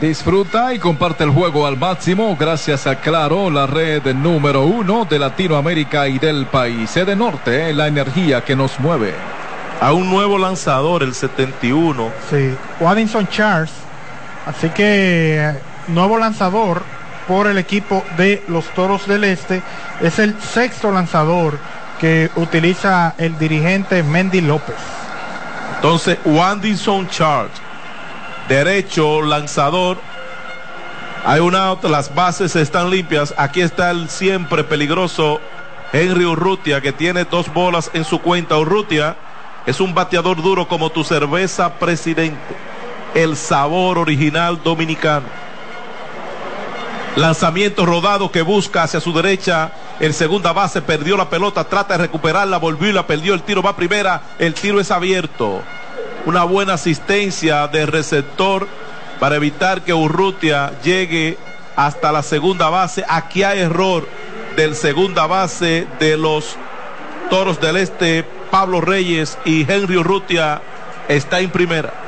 S1: Disfruta y comparte el juego al máximo gracias a Claro, la red número uno de Latinoamérica y del país. Sede Norte, la energía que nos mueve.
S2: A un nuevo lanzador, el 71.
S3: Sí, Waddinson Charles. Así que nuevo lanzador por el equipo de los Toros del Este. Es el sexto lanzador que utiliza el dirigente Mendy López.
S2: Entonces, Wandinson Chart, derecho, lanzador. Hay un out, las bases están limpias. Aquí está el siempre peligroso Henry Urrutia, que tiene dos bolas en su cuenta. Urrutia es un bateador duro como tu cerveza presidente. El sabor original dominicano. Lanzamiento rodado que busca hacia su derecha. El segunda base perdió la pelota, trata de recuperarla, volvió y la perdió. El tiro va primera, el tiro es abierto. Una buena asistencia de receptor para evitar que Urrutia llegue hasta la segunda base. Aquí hay error del segunda base de los Toros del Este, Pablo Reyes y Henry Urrutia está en primera.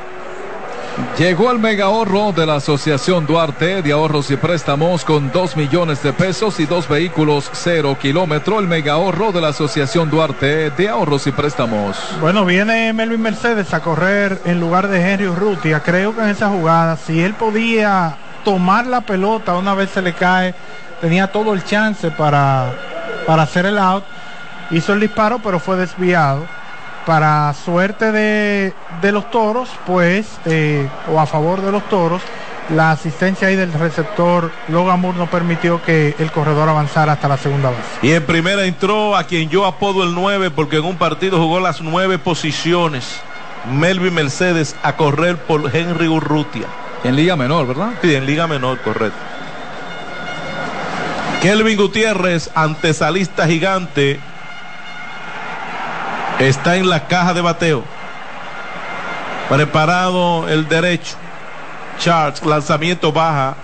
S1: Llegó el mega ahorro de la Asociación Duarte de Ahorros y Préstamos con 2 millones de pesos y dos vehículos cero kilómetro. El mega ahorro de la Asociación Duarte de Ahorros y Préstamos.
S3: Bueno, viene Melvin Mercedes a correr en lugar de Henry Urrutia. Creo que en esa jugada, si él podía tomar la pelota una vez se le cae, tenía todo el chance para, para hacer el out. Hizo el disparo, pero fue desviado. Para suerte de, de los toros, pues, eh, o a favor de los toros, la asistencia ahí del receptor Logan Moore no permitió que el corredor avanzara hasta la segunda base.
S2: Y en primera entró a quien yo apodo el 9 porque en un partido jugó las nueve posiciones. Melvin Mercedes a correr por Henry Urrutia.
S1: En Liga Menor, ¿verdad?
S2: Sí, en Liga Menor, correcto. Kelvin Gutiérrez, antesalista gigante. Está en la caja de bateo. Preparado el derecho. Charles, lanzamiento baja.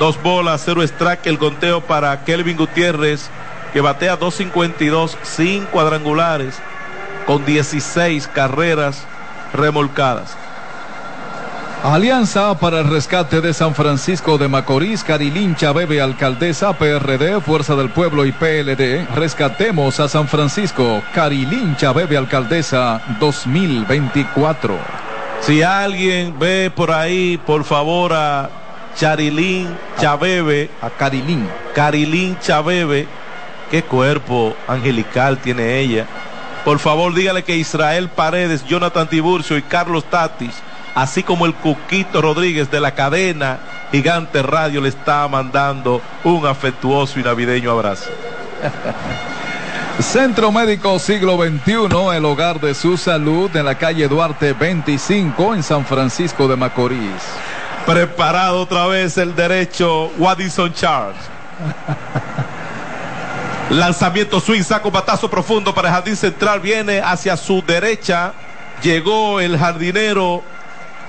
S2: Dos bolas, cero strike. El conteo para Kelvin Gutiérrez, que batea 2.52, sin cuadrangulares, con 16 carreras remolcadas.
S1: Alianza para el rescate de San Francisco de Macorís, Carilín Chabebe, Alcaldesa, PRD, Fuerza del Pueblo y PLD. Rescatemos a San Francisco, Carilín Chabebe, Alcaldesa 2024.
S2: Si alguien ve por ahí, por favor, a Charilín Chabebe.
S1: A Carilín.
S2: Carilín Chabebe. Qué cuerpo angelical tiene ella. Por favor, dígale que Israel Paredes, Jonathan Tiburcio y Carlos Tatis así como el Cuquito Rodríguez de la cadena Gigante Radio le está mandando un afectuoso y navideño abrazo.
S1: Centro Médico Siglo XXI, el hogar de su salud en la calle Duarte 25 en San Francisco de Macorís.
S2: Preparado otra vez el derecho Wadison Charles. Lanzamiento swing, saco batazo profundo para el jardín central, viene hacia su derecha. Llegó el jardinero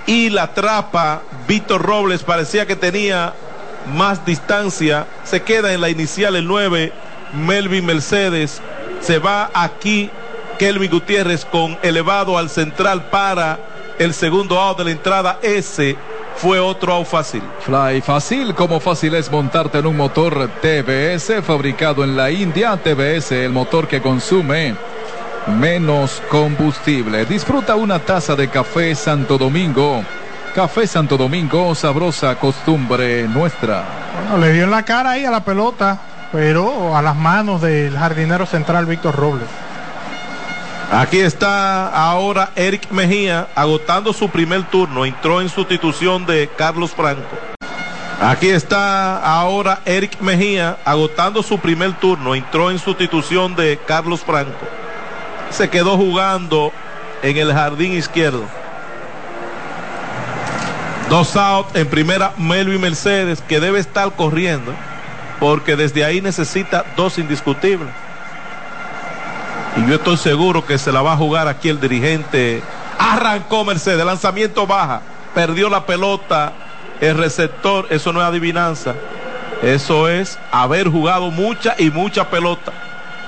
S2: y la trapa Víctor Robles parecía que tenía más distancia, se queda en la inicial el 9 Melvin Mercedes, se va aquí Kelvin Gutiérrez con elevado al central para el segundo out de la entrada, ese fue otro out fácil.
S1: Fly fácil, como fácil es montarte en un motor TBS fabricado en la India, TBS, el motor que consume menos combustible. Disfruta una taza de café Santo Domingo. Café Santo Domingo, sabrosa costumbre nuestra.
S3: Bueno, le dio en la cara ahí a la pelota, pero a las manos del jardinero central Víctor Robles.
S2: Aquí está ahora Eric Mejía agotando su primer turno. Entró en sustitución de Carlos Franco. Aquí está ahora Eric Mejía agotando su primer turno. Entró en sustitución de Carlos Franco se quedó jugando en el jardín izquierdo. Dos out en primera Melvin Mercedes que debe estar corriendo porque desde ahí necesita dos indiscutibles. Y yo estoy seguro que se la va a jugar aquí el dirigente. Arrancó Mercedes, lanzamiento baja, perdió la pelota, el receptor, eso no es adivinanza. Eso es haber jugado mucha y mucha pelota.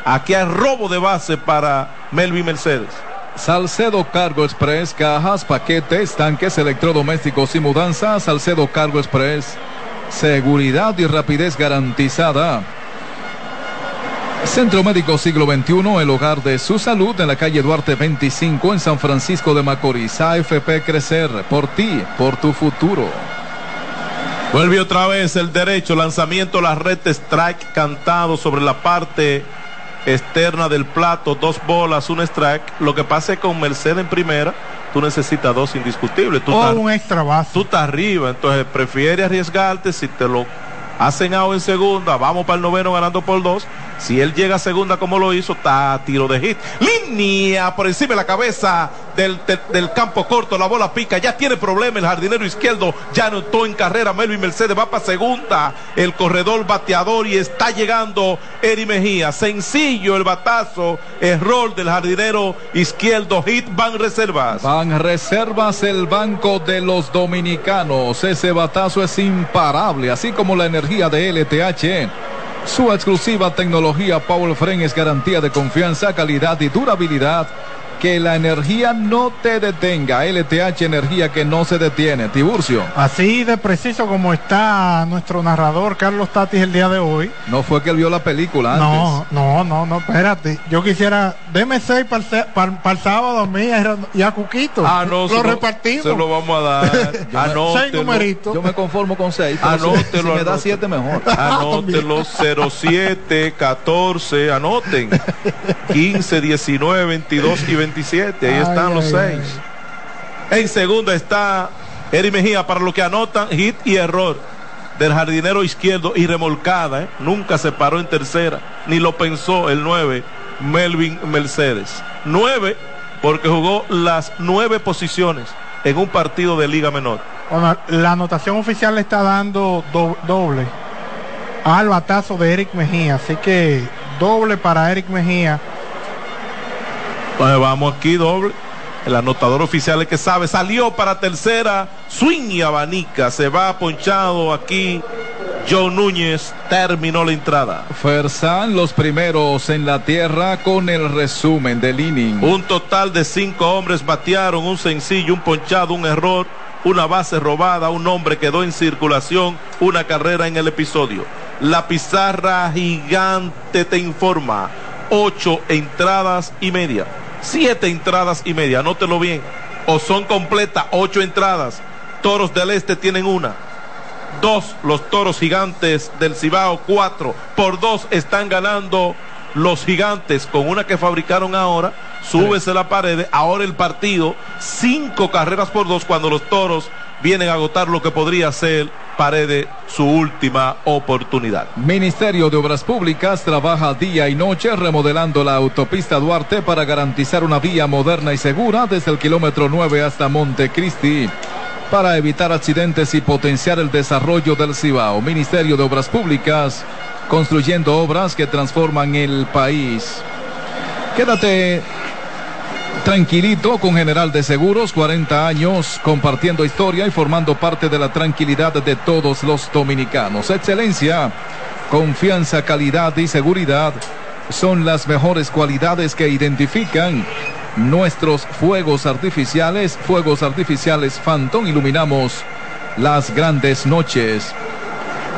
S2: Aquí hay robo de base para Melvin Mercedes.
S1: Salcedo Cargo Express, cajas, paquetes, tanques electrodomésticos y mudanzas. Salcedo Cargo Express, seguridad y rapidez garantizada. Centro Médico Siglo XXI, el hogar de su salud en la calle Duarte 25 en San Francisco de Macorís. AFP Crecer, por ti, por tu futuro.
S2: Vuelve otra vez el derecho, lanzamiento, la red strike cantado sobre la parte externa del plato, dos bolas, un strike. Lo que pasa es que con Mercedes en primera, tú necesitas dos indiscutibles. Tú
S3: o un extra base.
S2: Tú estás arriba, entonces prefiere arriesgarte si te lo hacen out en segunda, vamos para el noveno ganando por dos. Si él llega a segunda como lo hizo, está a tiro de hit. Línea por encima de la cabeza del, del, campo corto, la bola pica, ya tiene problema el jardinero izquierdo, ya no está en carrera, Melvin Mercedes va para segunda, el corredor bateador y está llegando Eri Mejía. Sencillo el batazo, error del jardinero izquierdo, hit, van reservas.
S1: Van reservas el banco de los dominicanos, ese batazo es imparable, así como la energía de LTH. Su exclusiva tecnología Power Frame es garantía de confianza, calidad y durabilidad que la energía no te detenga. LTH Energía que no se detiene. Tiburcio.
S3: Así de preciso como está nuestro narrador Carlos Tatis el día de hoy.
S1: No fue que él vio la película antes.
S3: No, no, no, no, espérate. Yo quisiera, deme seis para el, sábado a mí y a Cuquito.
S2: Ah, no,
S3: lo repartimos.
S2: Se lo vamos a dar.
S3: seis numeritos.
S1: Yo me conformo con seis.
S2: Anótelo.
S1: Si me da siete mejor.
S2: Anótelo 07, 14, anoten. 15, 19, 22 y 20 ahí están los seis. En segunda está Eri Mejía para lo que anotan hit y error del jardinero izquierdo y remolcada. ¿eh? Nunca se paró en tercera, ni lo pensó el 9, Melvin Mercedes. 9 porque jugó las nueve posiciones en un partido de liga menor.
S3: la anotación oficial le está dando doble al batazo de Eric Mejía, así que doble para Eric Mejía
S2: Vamos aquí, doble. El anotador oficial es que sabe, salió para tercera, swing y abanica, se va ponchado aquí. John Núñez terminó la entrada.
S1: Fersan los primeros en la tierra con el resumen del inning.
S2: Un total de cinco hombres batearon, un sencillo, un ponchado, un error, una base robada, un hombre quedó en circulación, una carrera en el episodio. La pizarra gigante te informa. Ocho entradas y media. Siete entradas y media. Anótelo bien. O son completas ocho entradas. Toros del Este tienen una. Dos, los toros gigantes del Cibao, cuatro. Por dos están ganando los gigantes con una que fabricaron ahora. Súbese la pared. Ahora el partido, cinco carreras por dos cuando los toros vienen a agotar lo que podría ser Paredes su última oportunidad.
S1: Ministerio de Obras Públicas trabaja día y noche remodelando la autopista Duarte para garantizar una vía moderna y segura desde el kilómetro 9 hasta Montecristi para evitar accidentes y potenciar el desarrollo del Cibao. Ministerio de Obras Públicas, construyendo obras que transforman el país. Quédate tranquilito con General de Seguros, 40 años compartiendo historia y formando parte de la tranquilidad de todos los dominicanos. Excelencia, confianza, calidad y seguridad son las mejores cualidades que identifican nuestros fuegos artificiales, fuegos artificiales Phantom, iluminamos las grandes noches.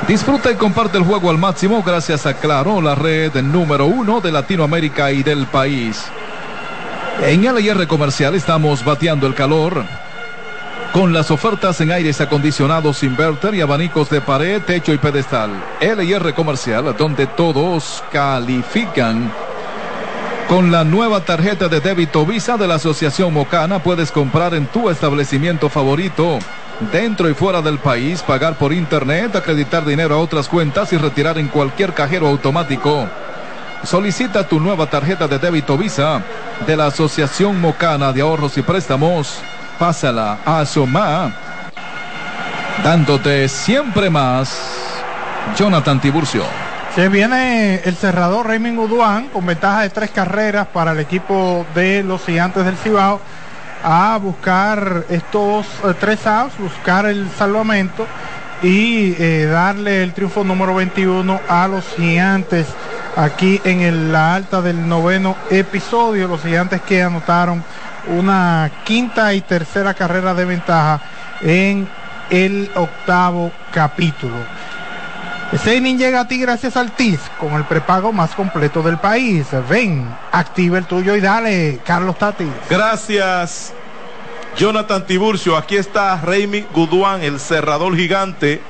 S1: Disfruta y comparte el juego al máximo gracias a Claro, la red número uno de Latinoamérica y del país. En LIR Comercial estamos bateando el calor con las ofertas en aires acondicionados inverter y abanicos de pared, techo y pedestal. LIR Comercial, donde todos califican. Con la nueva tarjeta de débito Visa de la Asociación Mocana puedes comprar en tu establecimiento favorito. Dentro y fuera del país, pagar por internet, acreditar dinero a otras cuentas y retirar en cualquier cajero automático. Solicita tu nueva tarjeta de débito Visa de la Asociación Mocana de Ahorros y Préstamos. Pásala a Asoma. Dándote siempre más. Jonathan Tiburcio.
S3: Se viene el cerrador Raymond Uduán con ventaja de tres carreras para el equipo de los gigantes del Cibao a buscar estos eh, tres outs, buscar el salvamento y eh, darle el triunfo número 21 a los gigantes aquí en la alta del noveno episodio. Los gigantes que anotaron una quinta y tercera carrera de ventaja en el octavo capítulo. Inning llega a ti gracias al TIS con el prepago más completo del país. Ven, activa el tuyo y dale, Carlos Tatis.
S2: Gracias, Jonathan Tiburcio. Aquí está Raimi Guduán, el cerrador gigante,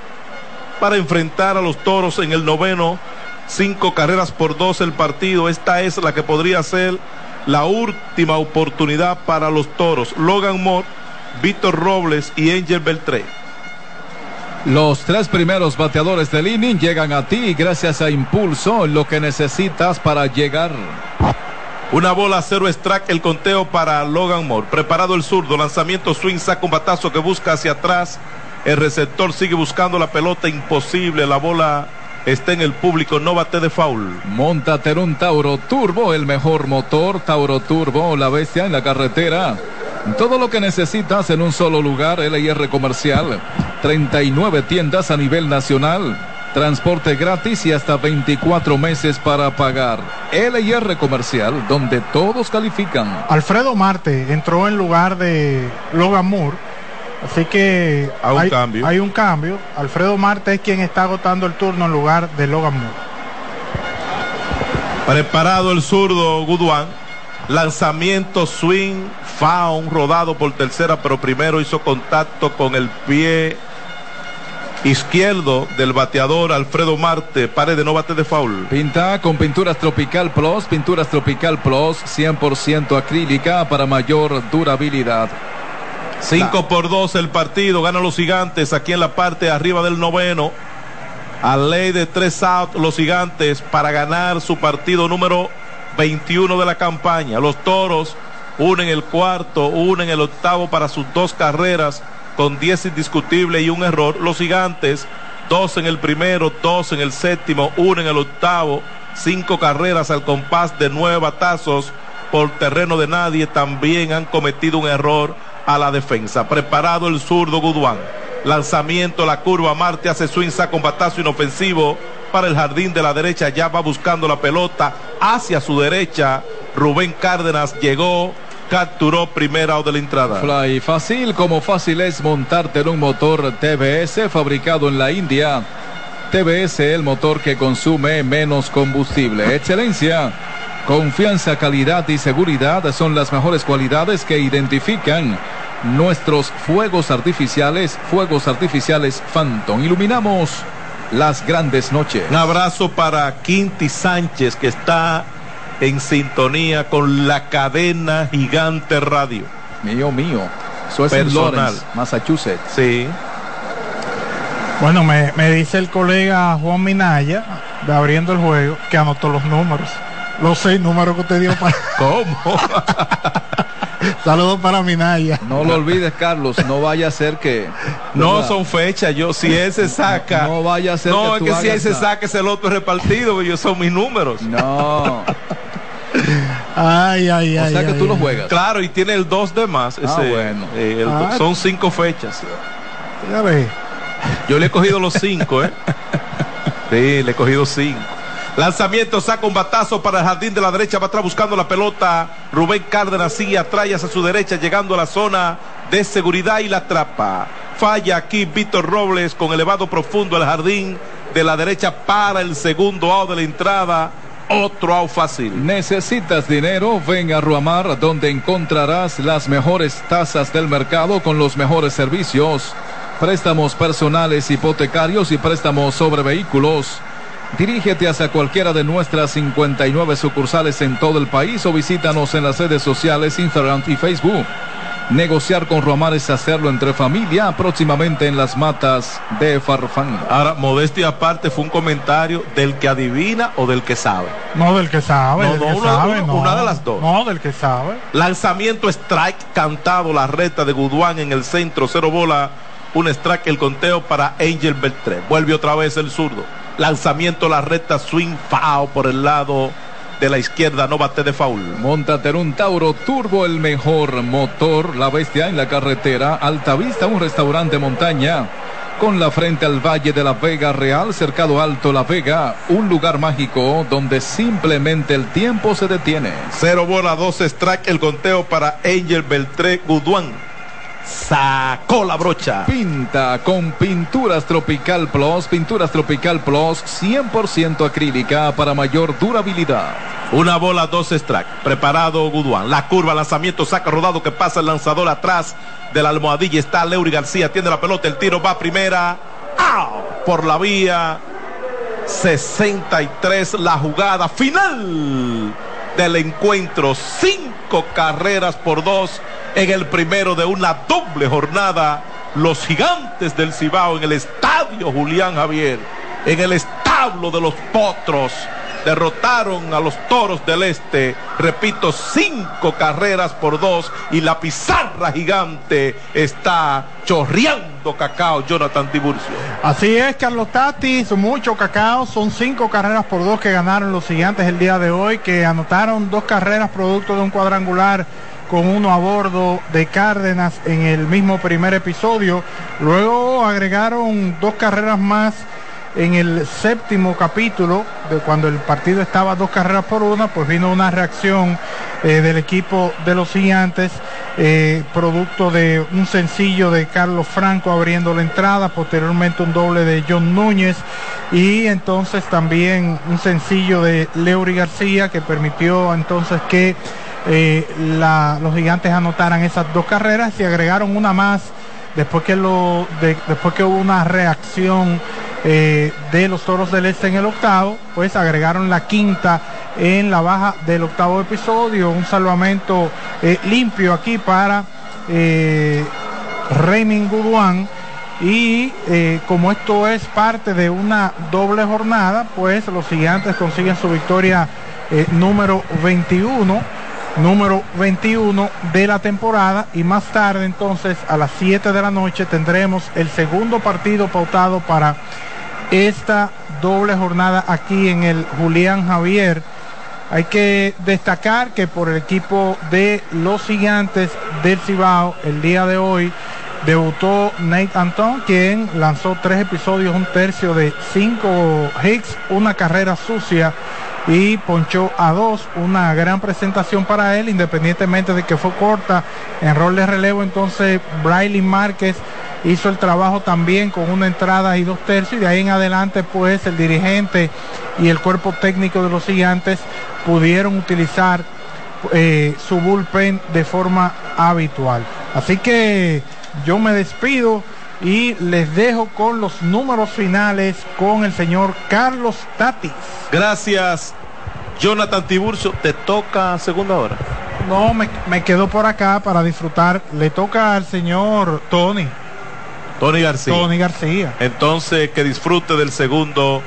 S2: para enfrentar a los toros en el noveno. Cinco carreras por dos el partido. Esta es la que podría ser la última oportunidad para los toros. Logan Moore, Víctor Robles y Angel Beltré.
S1: Los tres primeros bateadores del inning llegan a ti gracias a Impulso, lo que necesitas para llegar.
S2: Una bola cero strike, el conteo para Logan Moore. Preparado el zurdo, lanzamiento swing, saca un batazo que busca hacia atrás. El receptor sigue buscando la pelota, imposible. La bola está en el público, no bate de foul.
S1: Móntate en un Tauro Turbo, el mejor motor. Tauro Turbo, la bestia en la carretera. Todo lo que necesitas en un solo lugar, LIR Comercial. 39 tiendas a nivel nacional. Transporte gratis y hasta 24 meses para pagar. LIR Comercial, donde todos califican.
S3: Alfredo Marte entró en lugar de Logan Moore. Así que
S2: Hay un
S3: hay,
S2: cambio.
S3: hay un cambio. Alfredo Marte es quien está agotando el turno en lugar de Logan Moore.
S2: Preparado el zurdo Guduán. Lanzamiento swing, foul, rodado por tercera, pero primero hizo contacto con el pie izquierdo del bateador Alfredo Marte. Pare de no bate de foul.
S1: Pinta con pinturas Tropical Plus, pinturas Tropical Plus 100% acrílica para mayor durabilidad.
S2: 5 por 2 el partido, ganan los gigantes aquí en la parte arriba del noveno. A ley de tres out los gigantes para ganar su partido número 21 de la campaña. Los toros unen el cuarto, unen el octavo para sus dos carreras con 10 indiscutibles y un error. Los gigantes, dos en el primero, dos en el séptimo, uno en el octavo, cinco carreras al compás de nueve batazos, por terreno de nadie, también han cometido un error a la defensa. Preparado el zurdo Guduán. Lanzamiento, la curva, Marte hace swing, saca batazo inofensivo para el jardín de la derecha, ya va buscando la pelota hacia su derecha. Rubén Cárdenas llegó, capturó primera o de la entrada.
S1: Fly fácil como fácil es montarte en un motor TBS fabricado en la India. TBS el motor que consume menos combustible. Excelencia, confianza, calidad y seguridad son las mejores cualidades que identifican nuestros fuegos artificiales, fuegos artificiales Phantom. Iluminamos las grandes noches.
S2: Un abrazo para Quinti Sánchez que está en sintonía con la cadena gigante radio.
S1: Mío, mío. Eso es
S2: Personal.
S1: en Lawrence, Massachusetts.
S2: Sí.
S3: Bueno, me, me dice el colega Juan Minaya, de abriendo el juego, que anotó los números. Los seis números que usted dio para.
S2: ¿Cómo?
S3: Saludos para Minaya.
S1: No lo olvides, Carlos. No vaya a ser que.
S2: No
S1: ¿verdad?
S2: son fechas, yo si ese saca.
S1: No vaya a ser
S2: No,
S1: que
S2: es
S1: tú
S2: que si ese
S1: nada.
S2: saca es el otro repartido, ellos son mis números.
S1: No.
S3: Ay, ay,
S1: O
S3: ay.
S1: sea que
S3: ay,
S1: tú lo
S3: ay.
S1: juegas.
S2: Claro, y tiene el 2 de más.
S1: Ah,
S2: ese,
S1: bueno.
S2: eh, el-
S3: Ah.
S2: Son cinco fechas.
S3: Ya ve.
S2: Yo le he cogido los cinco, ¿eh? Sí, le he cogido cinco. Lanzamiento, saca un batazo para el jardín de la derecha, va atrás buscando la pelota. Rubén Cárdenas sigue atrás hacia su derecha, llegando a la zona de seguridad y la atrapa. Falla aquí Víctor Robles con elevado profundo al jardín de la derecha para el segundo out de la entrada. Otro out fácil.
S1: ¿Necesitas dinero? Ven a Ruamar, donde encontrarás las mejores tasas del mercado con los mejores servicios. Préstamos personales, hipotecarios y préstamos sobre vehículos. Dirígete hacia cualquiera de nuestras 59 sucursales en todo el país o visítanos en las redes sociales Instagram y Facebook. Negociar con Ruamar es hacerlo entre familia, próximamente en las matas de Farfán.
S2: Ahora, modestia aparte, fue un comentario del que adivina o del que sabe.
S3: No, del que sabe.
S2: No,
S3: del
S2: no,
S3: que
S2: una-
S3: sabe,
S2: una-
S3: no.
S2: una de las dos.
S3: No, del que sabe.
S2: Lanzamiento strike cantado, la reta de Guduán en el centro, cero bola, un strike, el conteo para Angel Beltré. Vuelve otra vez el zurdo. Lanzamiento, la reta, swing foul por el lado de la izquierda, no bate de foul.
S1: Móntate en un Tauro Turbo, el mejor motor, la bestia en la carretera, Altavista, un restaurante montaña, con la frente al Valle de la Vega Real, cercado Alto La Vega, un lugar mágico donde simplemente el tiempo se detiene.
S2: Cero bola, dos strike, el conteo para Angel Beltré Guduán. Sacó la brocha.
S1: Pinta con Pinturas Tropical Plus, Pinturas Tropical Plus 100% acrílica para mayor durabilidad.
S2: Una bola, dos strike. Preparado Guduán. La curva, lanzamiento, saca rodado que pasa el lanzador atrás de la almohadilla. Está Leury García, tiene la pelota, el tiro va a primera. ¡Au! Por la vía 63, la jugada final del encuentro. Cinco carreras por dos en el primero de una doble jornada. Los gigantes del Cibao en el estadio Julián Javier, en el establo de los potros derrotaron a los toros del este, repito, cinco carreras por dos y la pizarra gigante está chorreando cacao Jonathan Tiburcio.
S3: Así es, Carlos Tatis, mucho cacao, son cinco carreras por dos que ganaron los gigantes el día de hoy, que anotaron dos carreras producto de un cuadrangular con uno a bordo de Cárdenas en el mismo primer episodio. Luego agregaron dos carreras más en el séptimo capítulo, de cuando el partido estaba dos carreras por una, pues vino una reacción eh, del equipo de los gigantes, eh, producto de un sencillo de Carlos Franco abriendo la entrada, posteriormente un doble de John Núñez y entonces también un sencillo de Leury García que permitió entonces que eh, los gigantes anotaran esas dos carreras y agregaron una más después que después que hubo una reacción eh, de los toros del este en el octavo pues agregaron la quinta en la baja del octavo episodio un salvamento eh, limpio aquí para eh, Raymond Guduán y como esto es parte de una doble jornada pues los gigantes consiguen su victoria número 21 número 21 de la temporada. Y más tarde entonces a las 7 de la noche tendremos el segundo partido pautado para esta doble jornada aquí en el Julián Javier. Hay que destacar que por el equipo de los gigantes del Cibao, el día de hoy debutó Nate Anton, quien lanzó tres episodios, un tercio de cinco hits, una carrera sucia y ponchó a dos. Una gran presentación para él, independientemente de que fue corta en rol de relevo. Entonces, Briley Márquez hizo el trabajo también con una entrada y dos tercios. Y de ahí en adelante, pues el dirigente y el cuerpo técnico de los gigantes pudieron utilizar eh, su bullpen de forma habitual. Así que yo me despido y les dejo con los números finales con el señor Carlos Tatis.
S2: Gracias, Jonathan Tiburcio. Te toca segunda hora.
S3: No, me, me quedo por acá para disfrutar. Le toca al señor Tony.
S2: Tony García.
S3: Tony García.
S2: Entonces, que disfrute del segundo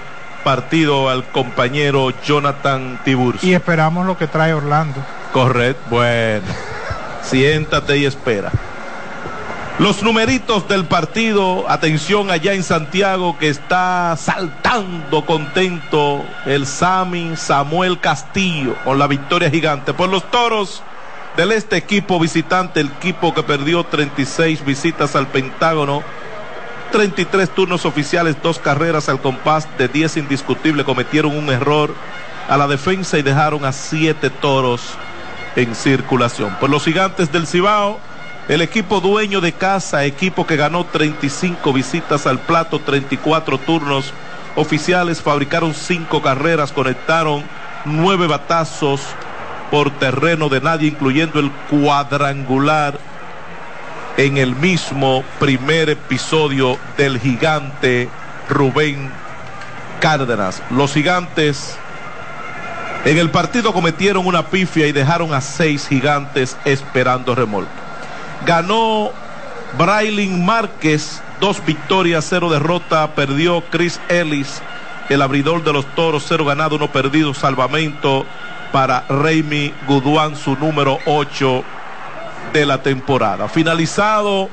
S2: partido al compañero Jonathan Tiburcio.
S3: Y esperamos lo que trae Orlando.
S2: Correcto. Bueno, siéntate y espera. Los numeritos del partido, atención allá en Santiago que está saltando contento el Sami Samuel Castillo con la victoria gigante por los toros del este equipo visitante, el equipo que perdió 36 visitas al Pentágono, 33 turnos oficiales, dos carreras al compás de 10 indiscutible, cometieron un error a la defensa y dejaron a 7 toros en circulación. Por los gigantes del Cibao, el equipo dueño de casa, equipo que ganó 35 visitas al plato, 34 turnos oficiales, fabricaron 5 carreras, conectaron 9 batazos por terreno de nadie, incluyendo el cuadrangular en el mismo primer episodio del gigante Rubén Cárdenas. Los gigantes en el partido cometieron una pifia y dejaron a seis gigantes esperando remolque. Ganó Brailin Márquez, dos victorias, cero derrota. Perdió Chris Ellis, el abridor de los toros, cero ganado, uno perdido. Salvamento para Raimi Guduán, su número 8 de la temporada. Finalizado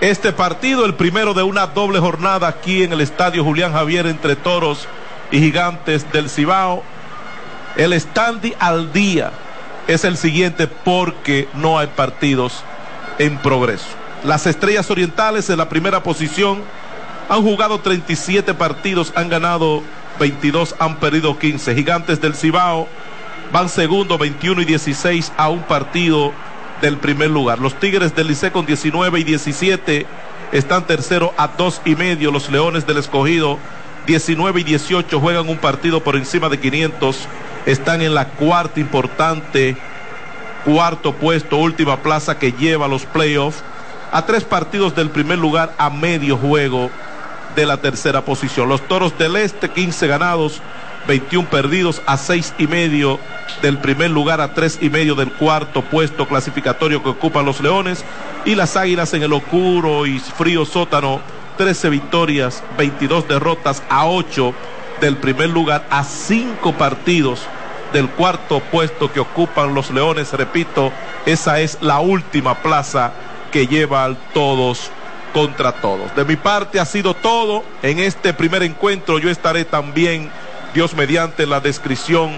S2: este partido, el primero de una doble jornada aquí en el estadio Julián Javier entre toros y gigantes del Cibao. El standy al día es el siguiente porque no hay partidos en progreso. Las Estrellas Orientales en la primera posición han jugado 37 partidos, han ganado 22, han perdido 15. Gigantes del Cibao van segundo 21 y 16 a un partido del primer lugar. Los Tigres del Liceo con 19 y 17 están tercero a dos y medio. Los Leones del Escogido 19 y 18 juegan un partido por encima de 500. Están en la cuarta importante cuarto puesto, última plaza que lleva los playoffs, a tres partidos del primer lugar a medio juego de la tercera posición. Los Toros del Este, 15 ganados, 21 perdidos, a seis y medio del primer lugar, a tres y medio del cuarto puesto clasificatorio que ocupan los Leones, y las Águilas en el oscuro y frío sótano, 13 victorias, 22 derrotas, a 8 del primer lugar, a cinco partidos del cuarto puesto que ocupan los Leones. Repito, esa es la última plaza que lleva al todos contra todos. De mi parte ha sido todo. En este primer encuentro yo estaré también, Dios mediante, la descripción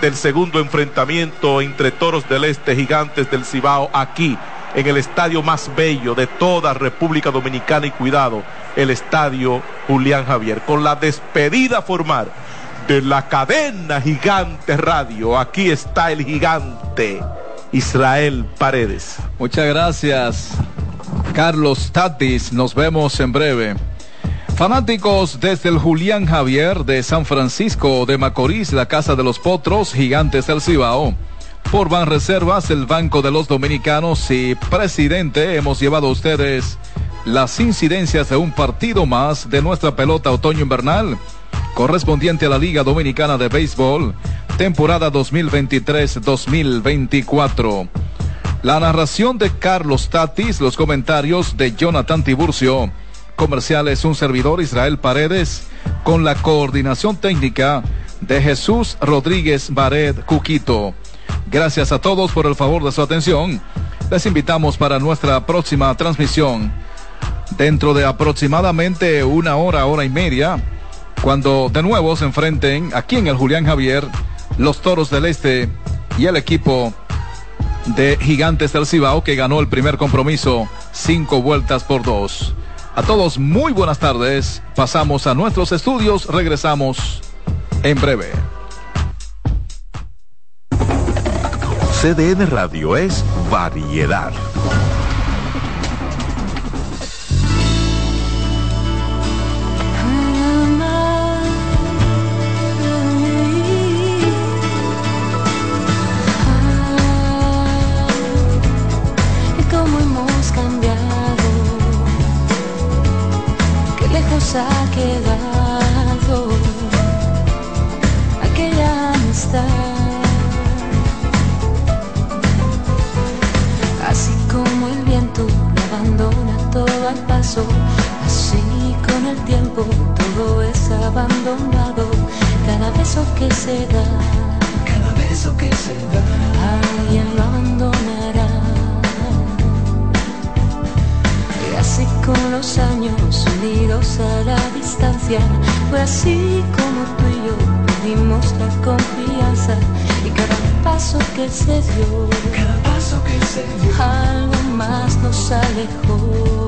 S2: del segundo enfrentamiento entre Toros del Este, Gigantes del Cibao, aquí en el estadio más bello de toda República Dominicana y cuidado, el estadio Julián Javier, con la despedida formal de la cadena Gigante Radio. Aquí está el gigante Israel Paredes.
S1: Muchas gracias, Carlos Tatis. Nos vemos en breve. Fanáticos desde el Julián Javier de San Francisco de Macorís, la Casa de los Potros, Gigantes del Cibao. Por Banreservas, el Banco de los Dominicanos y Presidente, hemos llevado a ustedes las incidencias de un partido más de nuestra pelota otoño-invernal correspondiente a la Liga Dominicana de Béisbol, temporada 2023-2024. La narración de Carlos Tatis, los comentarios de Jonathan Tiburcio, comerciales un servidor Israel Paredes, con la coordinación técnica de Jesús Rodríguez Bared Cuquito. Gracias a todos por el favor de su atención. Les invitamos para nuestra próxima transmisión dentro de aproximadamente una hora, hora y media cuando de nuevo se enfrenten aquí en el Julián Javier los Toros del Este y el equipo de Gigantes del Cibao que ganó el primer compromiso cinco vueltas por dos. A todos muy buenas tardes. Pasamos a nuestros estudios. Regresamos en breve.
S8: CDN Radio es variedad.
S9: Todo es abandonado, cada beso que se da. Cada beso que se da, alguien lo abandonará. Y así con los años unidos a la distancia, fue así como tú y yo perdimos la confianza. Y cada paso que se dio, cada paso que se dio, algo más nos alejó.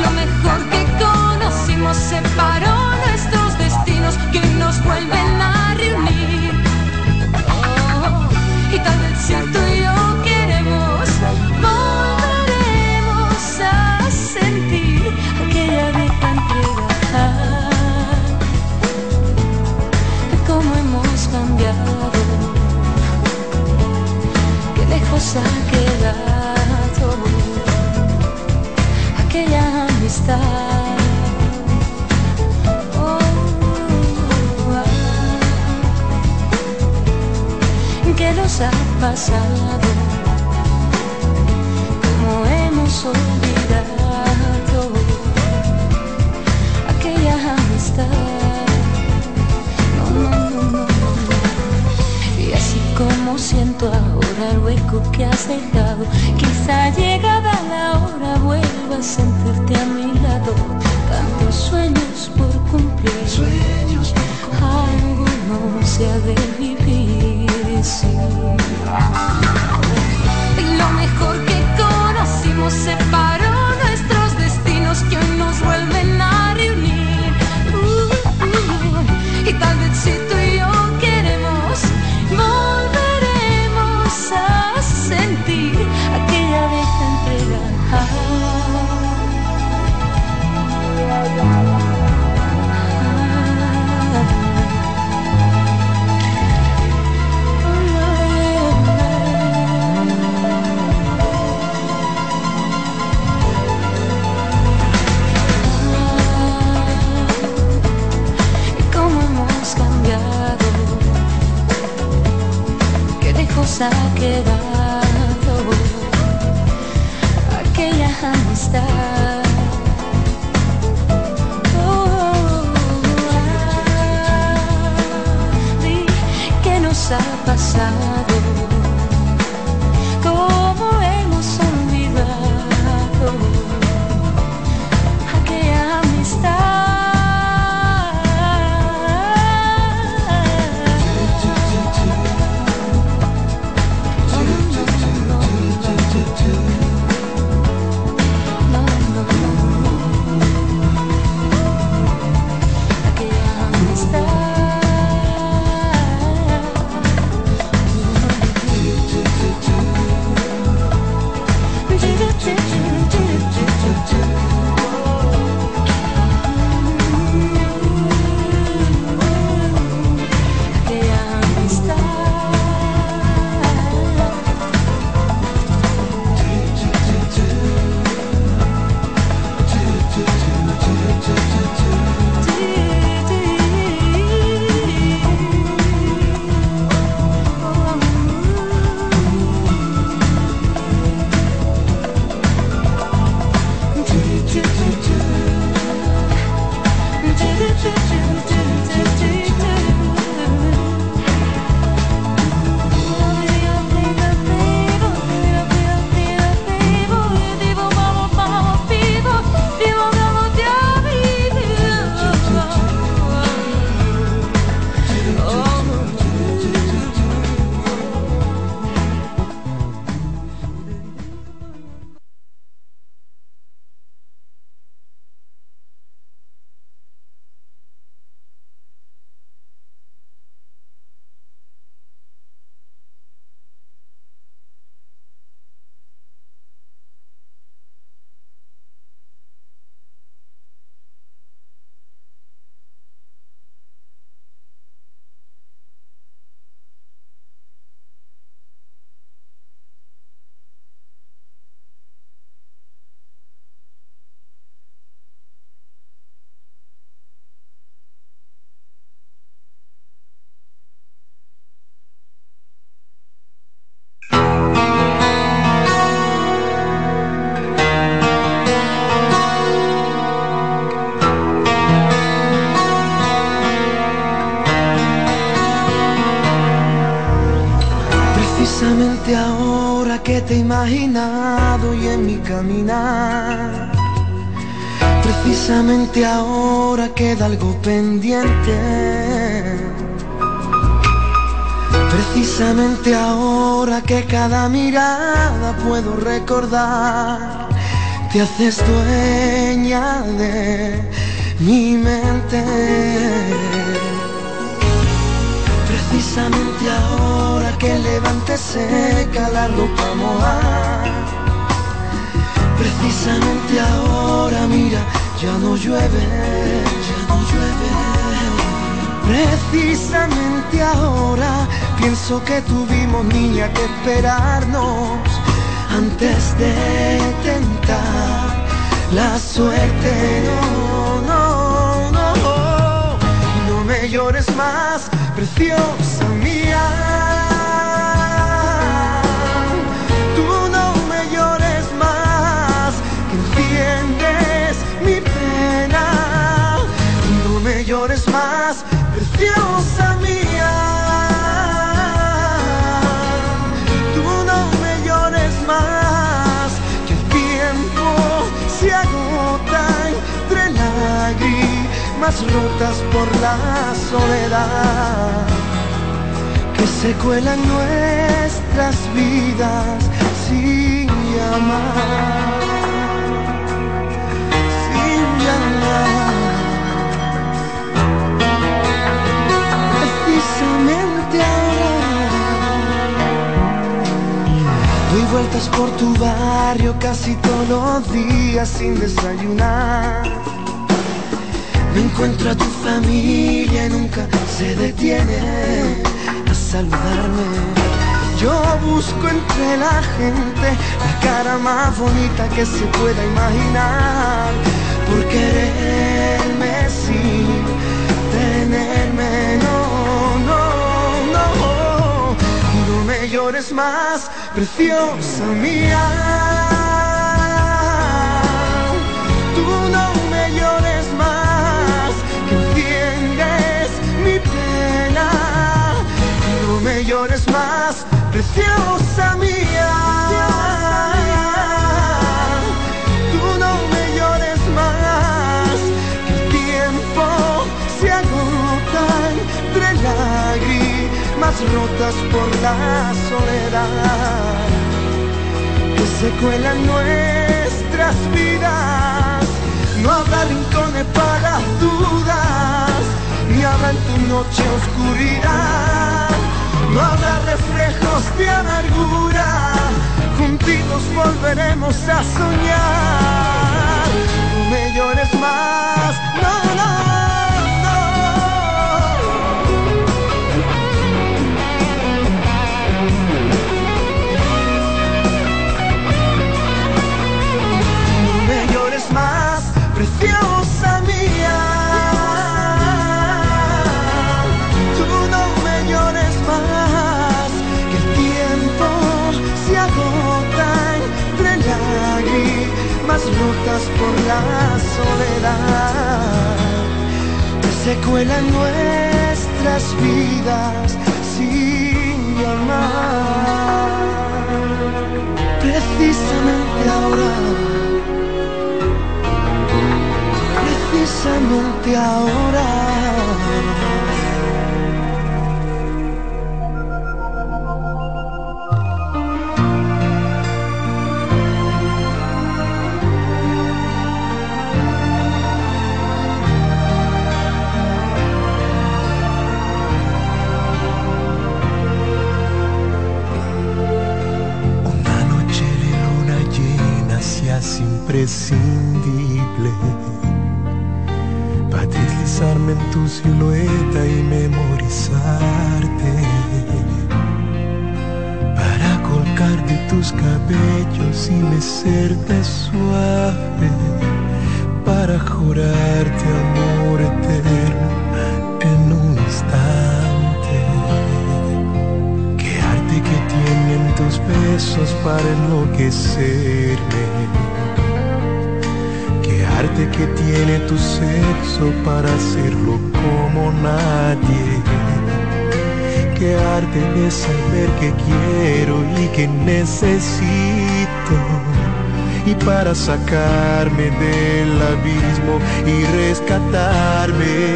S9: Lo mejor que conocimos separó nuestros destinos que nos vuelven a reunir. Oh, y tal vez si tú y yo queremos, volveremos a sentir aquella vieja entrega. Cómo hemos cambiado, qué lejos ha Oh. ¿Qué nos ha pasado? ¿Cómo hemos olvidado aquella amistad? No, no, no, no. Como siento ahora el hueco que has dejado, quizá llegada la hora vuelva a sentirte a mi lado. Tantos sueños por cumplir, sueños algo no se ha de vivir. sí. Y lo mejor que conocimos separó
S10: imaginado y en mi caminar. Precisamente ahora queda algo pendiente. Precisamente ahora que cada mirada puedo recordar, te haces dueña de mi mente. Que levante seca la ropa mojada. Precisamente ahora, mira, ya no llueve, ya no llueve. Precisamente ahora pienso que tuvimos niña que esperarnos antes de tentar la suerte. No, no, no, no me llores más, preciosa lágrimas rotas por la soledad que se cuelan nuestras vidas sin llamar, sin llamar. Precisamente ahora doy vueltas por tu barrio casi todos los días sin desayunar. Encuentro a tu familia y nunca se detiene a saludarme. Yo busco entre la gente la cara más bonita que se pueda imaginar. Por quererme sin tenerme, no, no, no. No me llores más, preciosa mía. Llores más, preciosa mía. Tú no me llores más, que el tiempo se agota entre lágrimas rotas por la soledad que se cuelan nuestras vidas. No habrá rincones para dudas, ni habrá en tu noche oscuridad. No habrá reflejos de amargura, juntitos volveremos a soñar. No me llores más, no, no. Rotas por la soledad. Que se cuelan nuestras vidas sin llamar. Precisamente ahora precisamente ahora.
S11: Imprescindible para deslizarme en tu silueta y memorizarte. Para colgar de tus cabellos y mecerte suave. Para jurarte amor eterno en un instante. Qué arte que tienen tus besos para enloquecerme. Arte que tiene tu sexo para hacerlo como nadie. Qué
S10: bloquearte de saber que quiero y que necesito. Y para sacarme del abismo y rescatarme,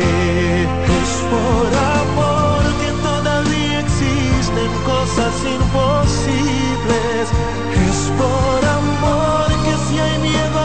S10: es por amor que todavía existen cosas imposibles. Es por amor que si hay miedo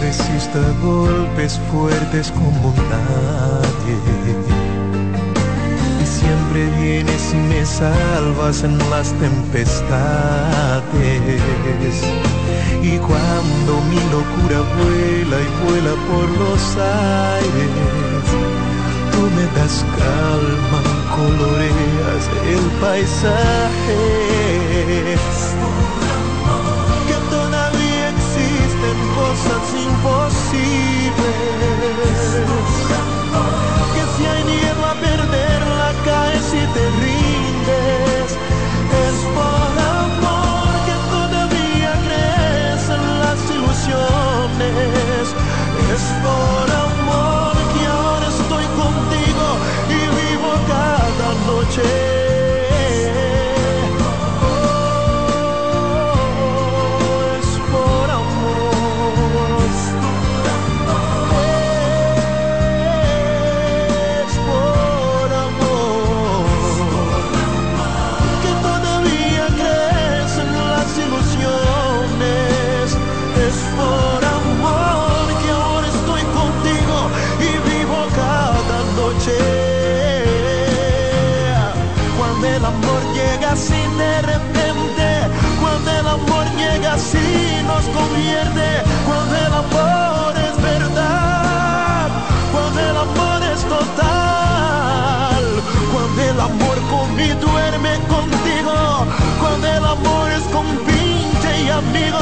S10: resista golpes fuertes como nadie. Y siempre vienes y me salvas en las tempestades. Y cuando mi locura vuela y vuela por los aires, tú me das calma, coloreas el paisaje que todavía existen cosas imposibles. Que si hay cada amor y duerme contigo, cuando el amor es compinche y amigo,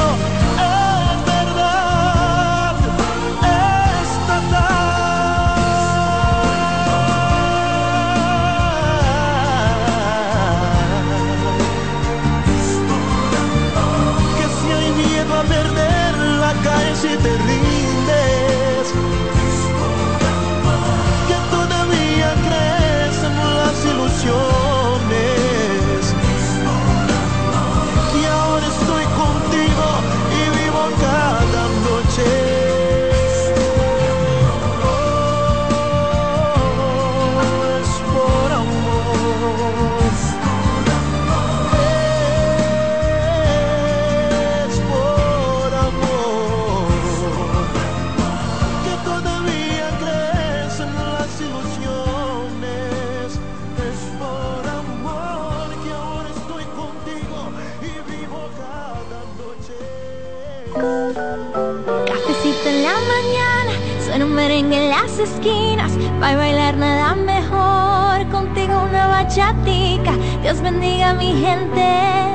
S12: esquinas. Para bailar nada mejor, contigo una bachatica. Dios bendiga a mi gente,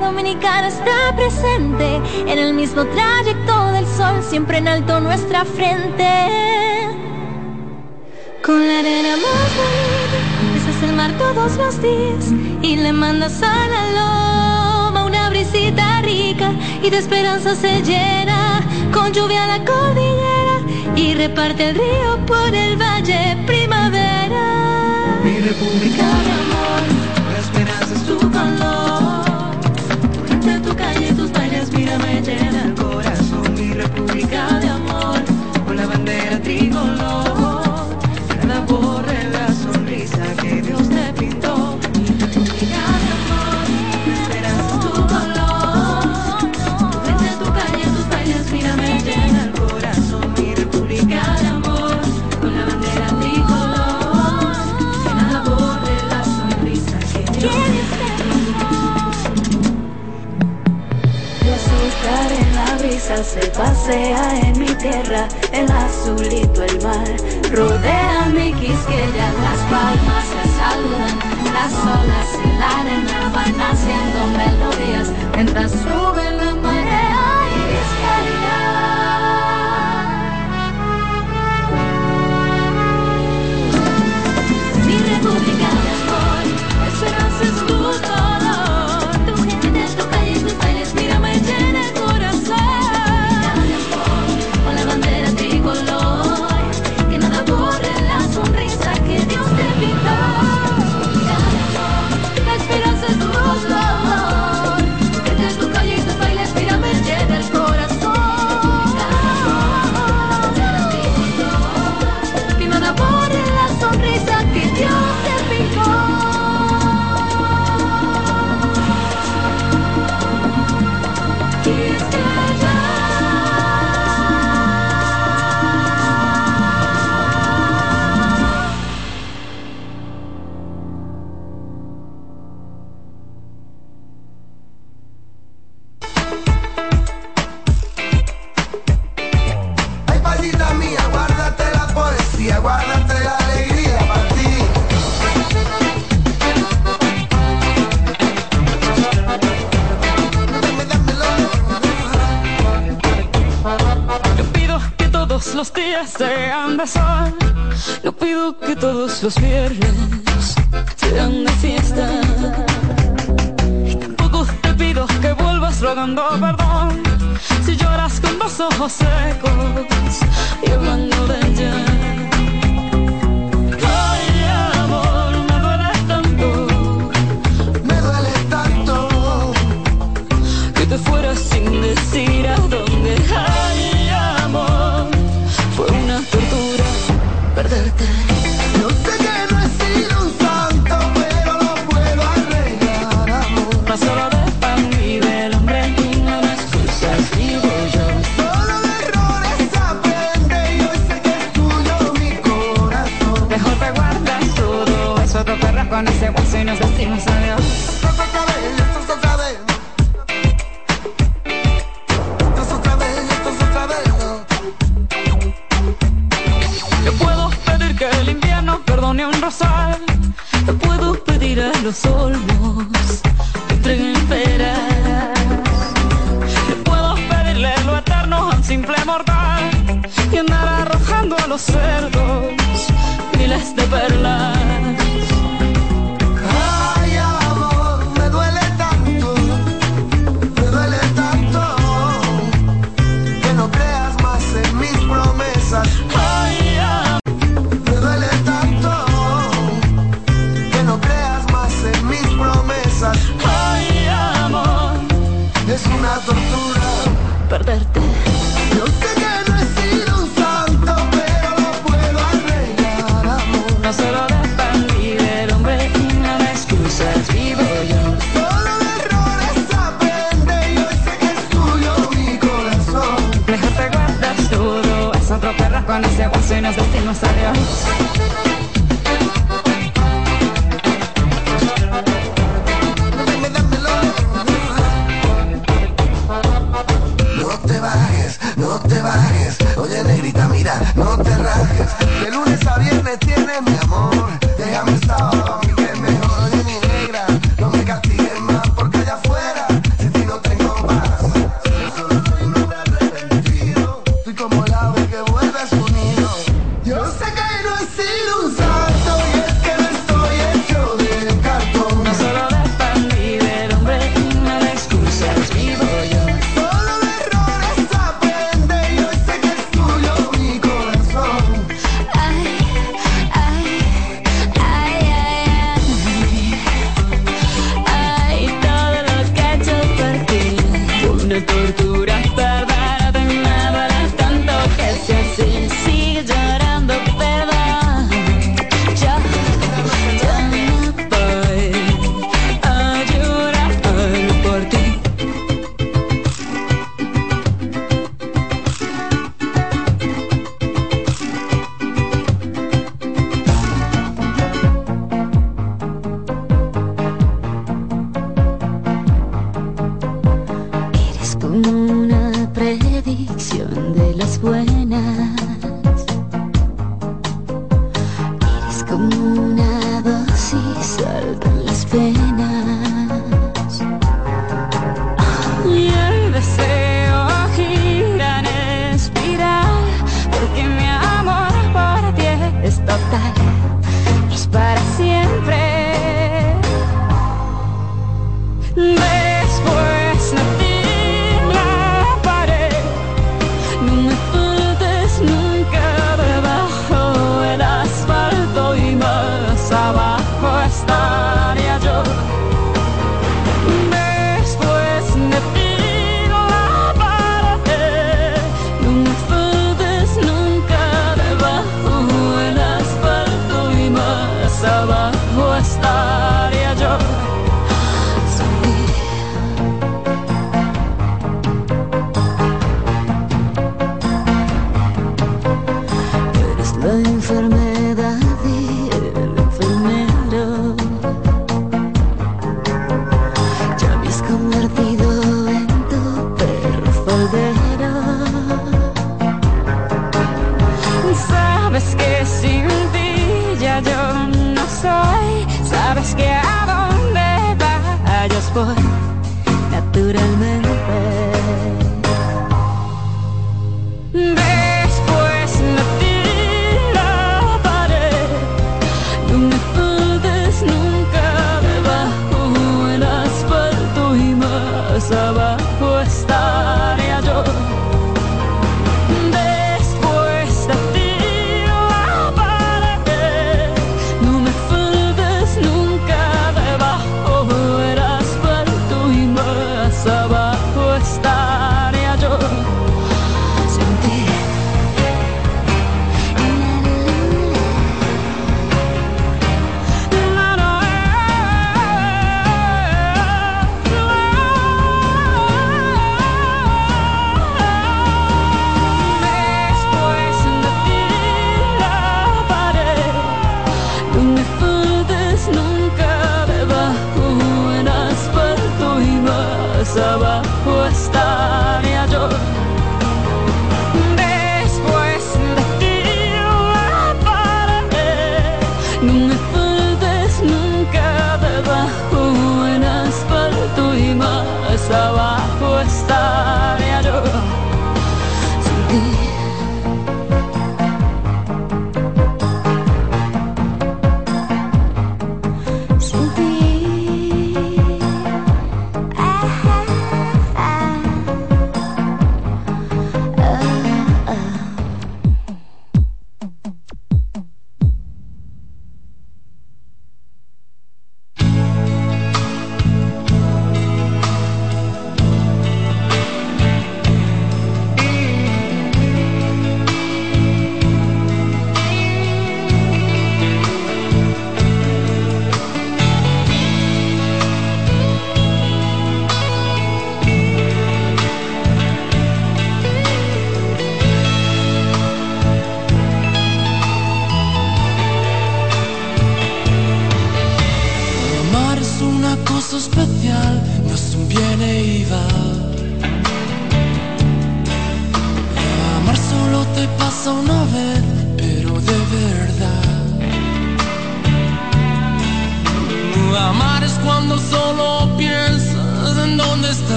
S12: dominicana está presente. En el mismo trayecto del sol, siempre en alto nuestra frente. Con la arena más bonita, besas el mar todos los días y le mandas a la loma una brisita rica y de esperanza se llena con lluvia la cordillera y reparte el río por el valle primavera.
S9: Mi república de amor, la esperanza es tu calor. Tu calle, tus bailes, mira, me llena el corazón. Mi república de amor, con la bandera tricolor.
S12: se pasea en mi tierra, el azulito el mar. Rodea
S13: mi quisqueya, las palmas se saludan, las olas y la arena van haciendo melodías mientras
S11: su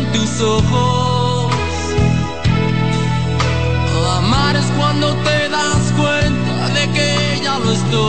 S11: tus ojos. Amar es cuando te das cuenta de que ya lo
S10: estoy.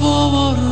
S10: povoru.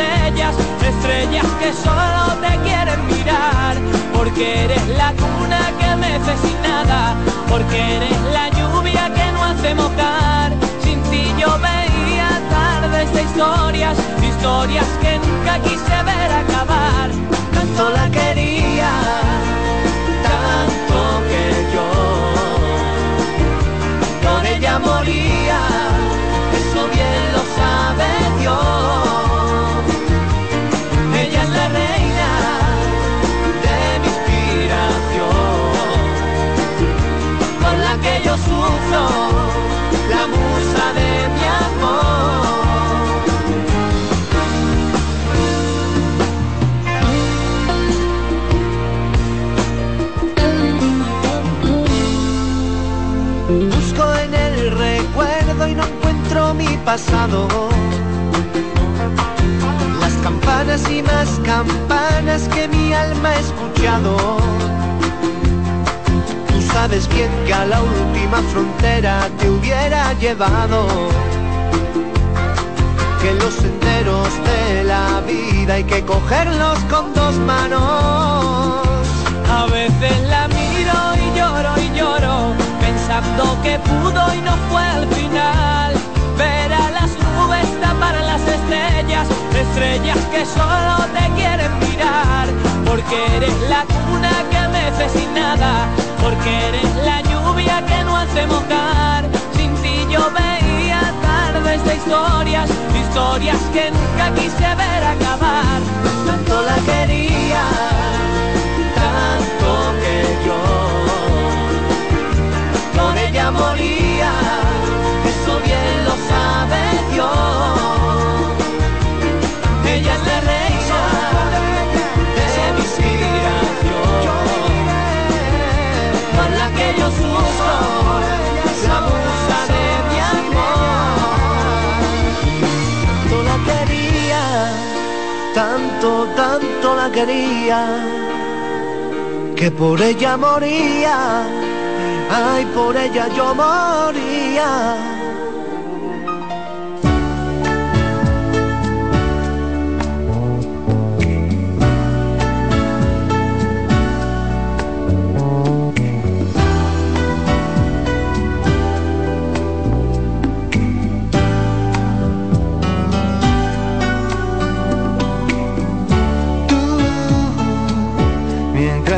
S14: Estrellas, que solo te quieren mirar. Porque eres la cuna que mece sin nada, porque eres la lluvia que no hace mojar. Sin ti yo veía tardes de historias, historias que nunca quise ver acabar.
S10: Tanto la quería, tanto que yo por ella moría. Eso bien lo sabe Dios. Sufro, la musa de mi amor. Busco en el recuerdo y no encuentro mi pasado. Las campanas y más campanas que mi alma ha escuchado. Sabes bien que a la última frontera te hubiera llevado. Que los senderos de la vida hay que cogerlos con dos manos.
S14: A veces la miro y lloro y lloro, pensando que pudo y no fue al final. Ver a las nubes tapar las estrellas, estrellas que solo te quieren mirar. Porque eres la cuna que mece sin nada, porque eres la lluvia que no hace mojar. Sin ti yo veía tardes de historias, historias que nunca quise ver acabar.
S10: Tanto la quería, tanto que yo por ella moría. Eso bien lo sabe Dios. Ella es la tanto, tanto la quería, que por ella moría. Ay, por ella yo moría.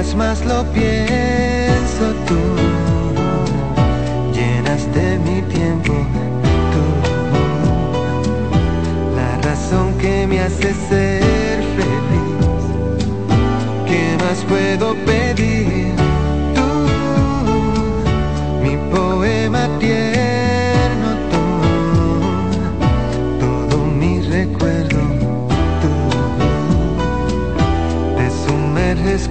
S10: días más lo pienso tú, llenaste mi tiempo tú, la razón que me hace ser feliz, ¿qué
S15: más puedo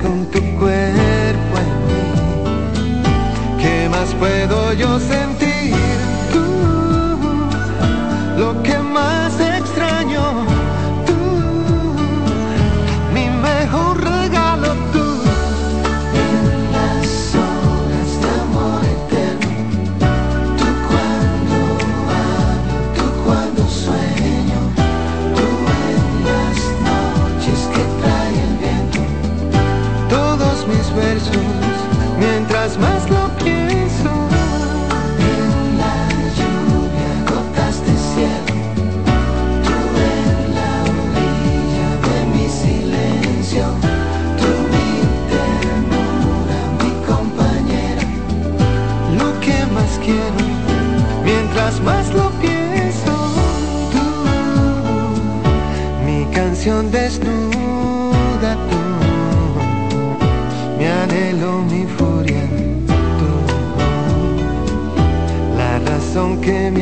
S15: con tu cuerpo en mí. ¿Qué más puedo yo sentir? mas não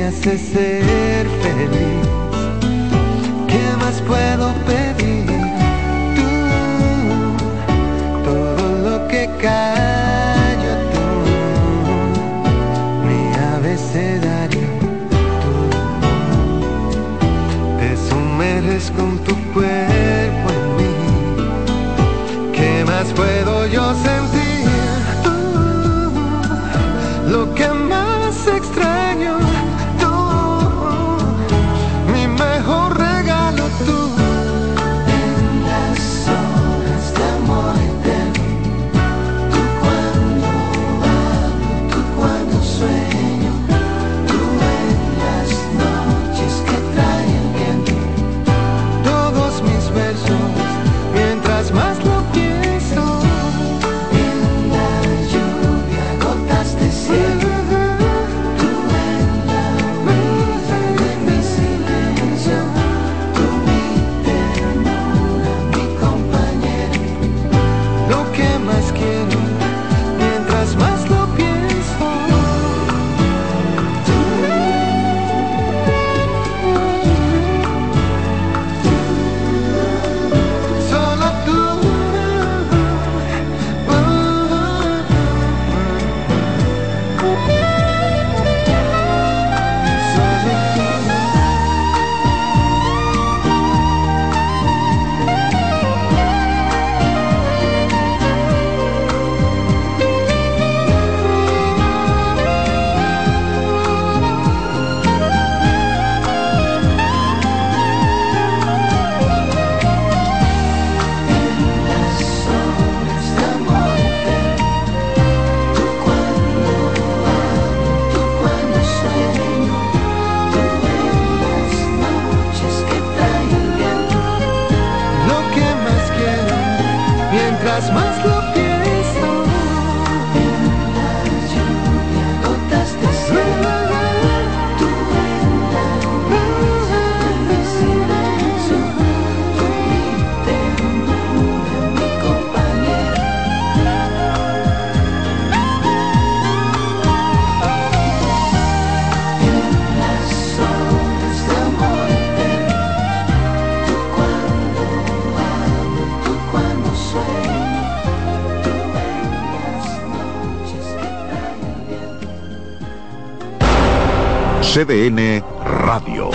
S15: hace ser feliz. ¿Qué más puedo
S16: Radio.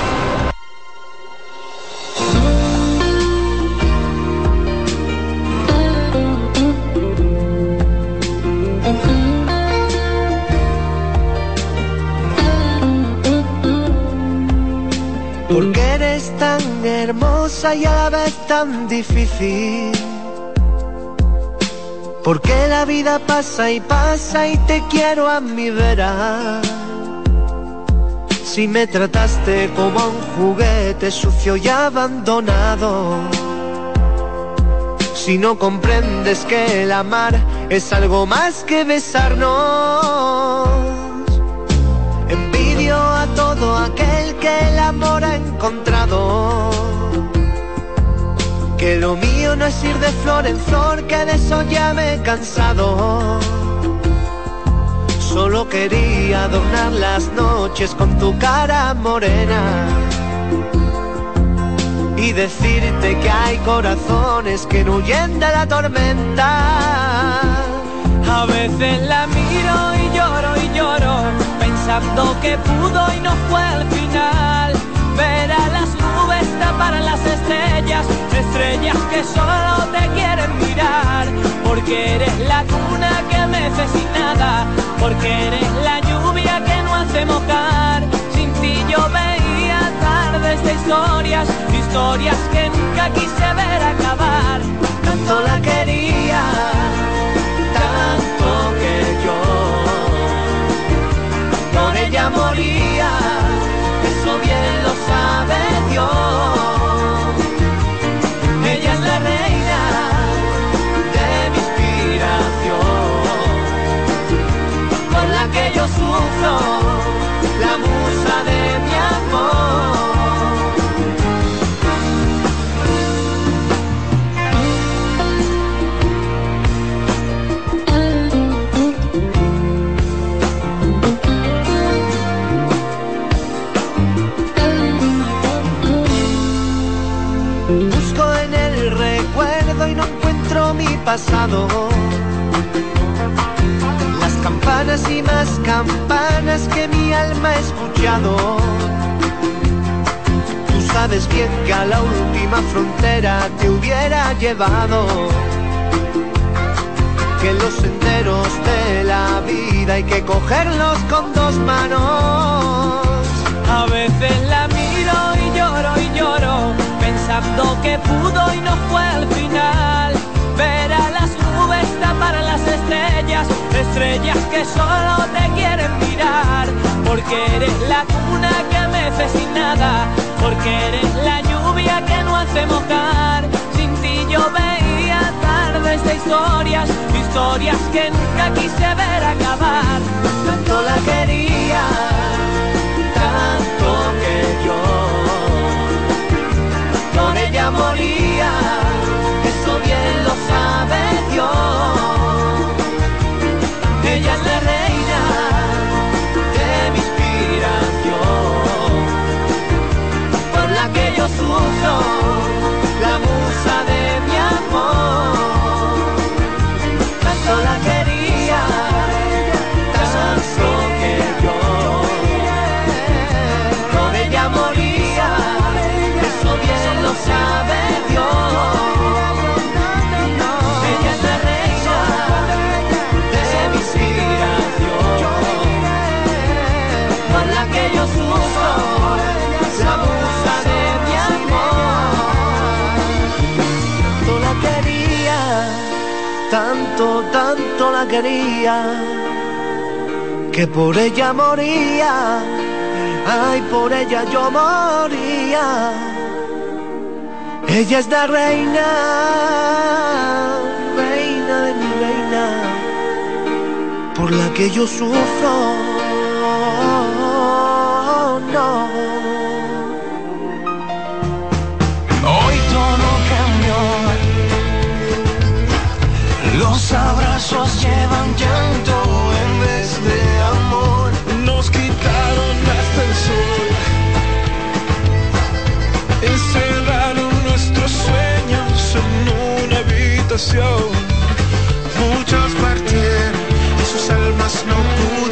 S15: Porque eres tan hermosa y a la vez tan difícil. Porque la vida pasa y pasa y te quiero a mi vera. Si me trataste como un juguete sucio y abandonado. Si no comprendes que el amar es algo más que besarnos. Envidio a todo aquel que el amor ha encontrado. Que lo mío
S10: no es ir de flor en flor, que de eso ya me he cansado Solo quería adornar las noches con tu cara morena y decirte que hay corazones que no huyen de la tormenta.
S14: A veces la miro y lloro y lloro, pensando que pudo y no fue al final. Ver a las nubes tapar las estrellas, estrellas que solo te quieren mirar. Porque eres la cuna que mece sin nada, porque eres la lluvia que no hace mojar. Sin ti yo veía tardes de historias, historias que nunca quise ver acabar. Tanto la quería, tanto que yo por ella moría. Eso bien lo sabe Dios. Yo sufro, la musa de mi amor.
S10: Busco en el recuerdo y no encuentro mi pasado. Campanas que mi alma ha escuchado. Tú sabes bien que a la última frontera te hubiera llevado. Que los senderos de la vida hay que cogerlos con dos manos.
S14: A veces la miro y lloro y lloro, pensando que pudo y no fue al final. Ver a las nubes tapar las estrellas, estrellas que solo te quieren mirar. Porque eres la cuna que mece sin nada, porque eres la lluvia que no hace mojar. Sin ti yo veía tardes de historias, historias que nunca quise ver acabar. Tanto la quería tanto que yo por ella moría, eso bien lo sabe Dios. La que musa de mi amor. La quería, tanto, tanto la quería, que por ella moría. Ay, por ella yo moría. Ella es la reina, reina de mi reina, por la que yo sufro.
S17: Abrazos llevan llanto en vez de amor. Nos quitaron hasta el sol. Encerraron nuestros sueños en una habitación. Muchos partieron y sus almas no pudimos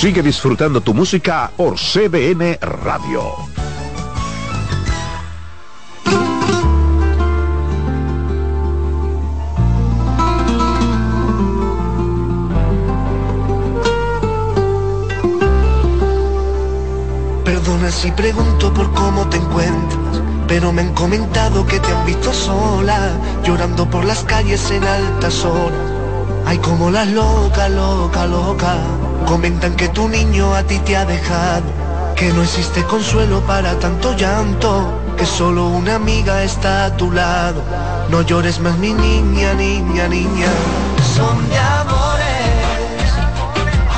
S16: Sigue disfrutando tu música por CBN Radio.
S10: Perdona si pregunto por cómo te encuentras, pero me han comentado que te han visto sola, llorando por las calles en altas horas. Ay, como las loca, loca, loca. Comentan que tu niño a ti te ha dejado, que no existe consuelo para tanto llanto, que solo una amiga está a tu lado. No llores más, mi niña, niña, niña. Son de amores,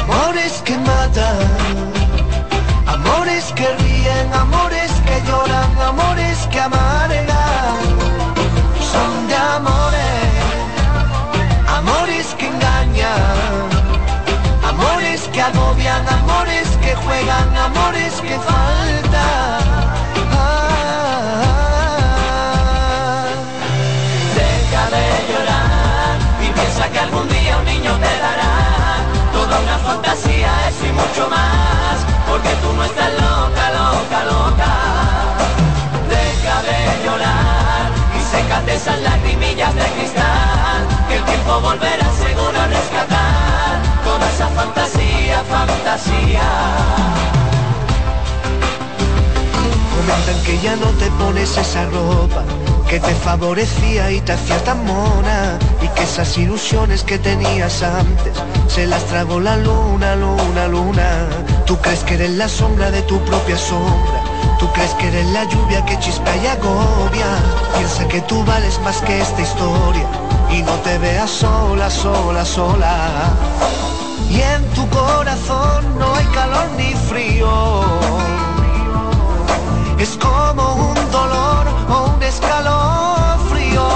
S10: amores que matan. Amores que ríen, amores que lloran, amores que amargan. Son de amores, amores que engañan. Que agobian, amores que juegan, amores que faltan. Ah.
S14: Deja de llorar y piensa que algún día un niño te dará toda una fantasía, eso y mucho más, porque tú no estás loca, loca, loca. Deja de llorar y sécate esas lagrimillas de cristal, que el tiempo volverá seguro a rescatar esa fantasía, fantasía.
S10: Comentan que ya no te pones esa ropa que te favorecía y te hacía tan mona y que esas ilusiones que tenías antes se las tragó la luna, luna, luna. Tú crees que eres la sombra de tu propia sombra. Tú crees que eres la lluvia que chispa y agobia. Piensa que tú vales más que esta historia y no te veas sola, sola, sola. Y en tu corazón no hay calor ni frío. Es como un dolor o un escalofrío.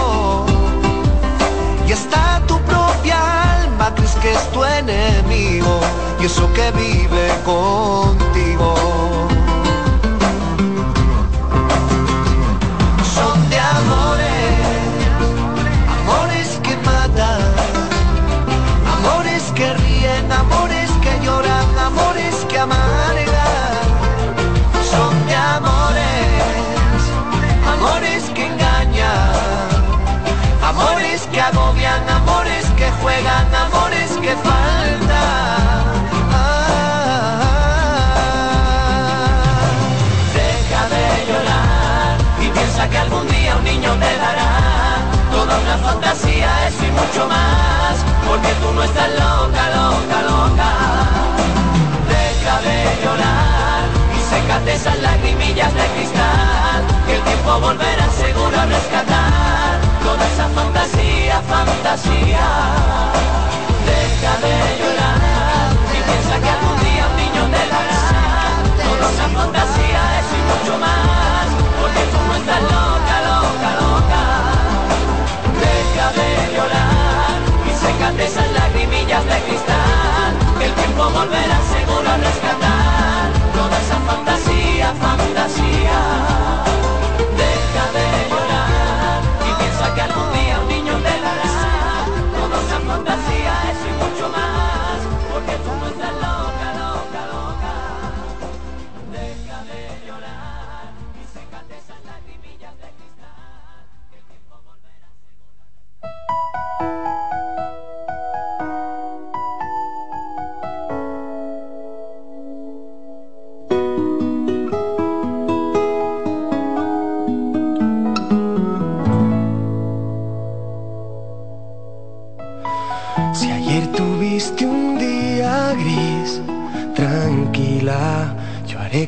S10: Y hasta tu propia alma crees que es tu enemigo. Y eso que vive contigo. Fantasía, eso y mucho más, porque tú no estás loca, loca, loca. Deja de llorar y sécate esas lagrimillas de cristal, que el tiempo volverá seguro a rescatar toda esa fantasía, fantasía. Deja de llorar y piensa que algún día un niño te dará toda esa fantasía, eso y mucho más, porque tú no estás loca, de llorar y sécate esas lagrimillas de cristal, que el tiempo volverá seguro a rescatar toda esa fantasía, fantasía.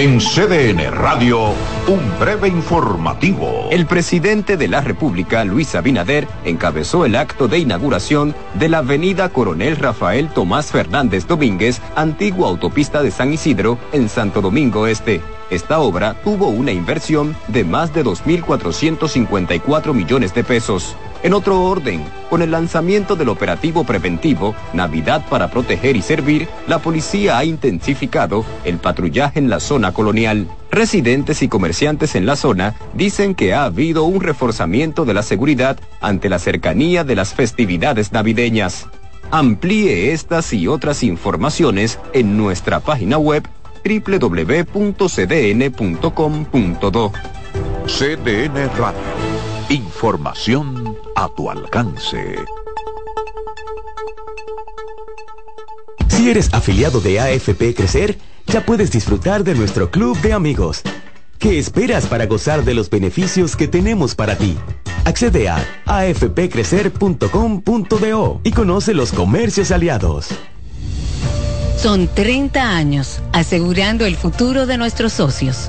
S16: En CDN Radio, un breve informativo.
S18: El presidente de la República, Luis Abinader, encabezó el acto de inauguración de la avenida Coronel Rafael Tomás Fernández Domínguez, antigua autopista de San Isidro, en Santo Domingo Este. Esta obra tuvo una inversión de más de 2.454 millones de pesos. En otro orden, con el lanzamiento del operativo preventivo Navidad para proteger y servir, la policía ha intensificado el patrullaje en la zona colonial. Residentes y comerciantes en la zona dicen que ha habido un reforzamiento de la seguridad ante la cercanía de las festividades navideñas. Amplíe estas y otras informaciones en nuestra página web www.cdn.com.do.
S16: CDN Radio. Información a tu alcance.
S19: Si eres afiliado de AFP Crecer, ya puedes disfrutar de nuestro club de amigos. ¿Qué esperas para gozar de los beneficios que tenemos para ti? Accede a afpcrecer.com.do y conoce los comercios aliados.
S20: Son 30 años asegurando el futuro de nuestros socios.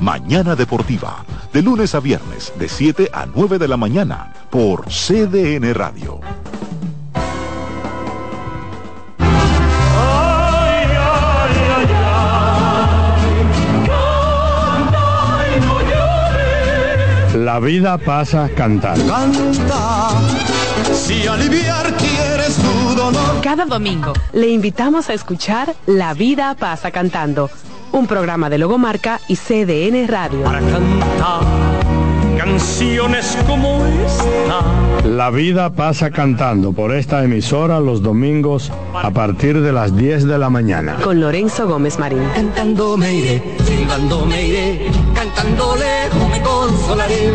S16: Mañana Deportiva, de lunes a viernes, de 7 a 9 de la mañana, por CDN Radio.
S21: La vida pasa cantando.
S11: Canta, si aliviar quieres tu dolor.
S22: Cada domingo le invitamos a escuchar La vida pasa cantando un programa de Logomarca y CDN Radio.
S11: Para cantar canciones como esta.
S21: La vida pasa cantando por esta emisora los domingos a partir de las 10 de la mañana.
S22: Con Lorenzo Gómez Marín.
S11: Cantando me iré, silbando me iré, cantando lejos me consolaré.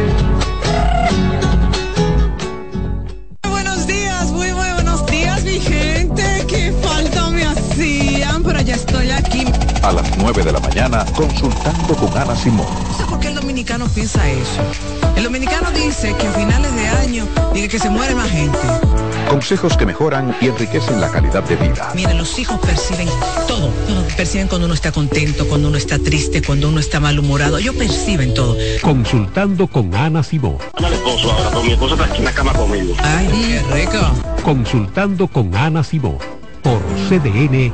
S16: A las 9 de la mañana, consultando con Ana Simón.
S23: No sé por qué el dominicano piensa eso. El dominicano dice que a finales de año dice que se muere más gente.
S16: Consejos que mejoran y enriquecen la calidad de vida.
S23: Miren, los hijos perciben todo. Perciben cuando uno está contento, cuando uno está triste, cuando uno está malhumorado. Ellos perciben todo.
S24: Consultando con Ana Simón.
S25: Al esposo ahora, pero mi esposo está aquí en la cama conmigo.
S23: Ay, qué rico.
S24: Consultando con Ana Simón. Por CDN.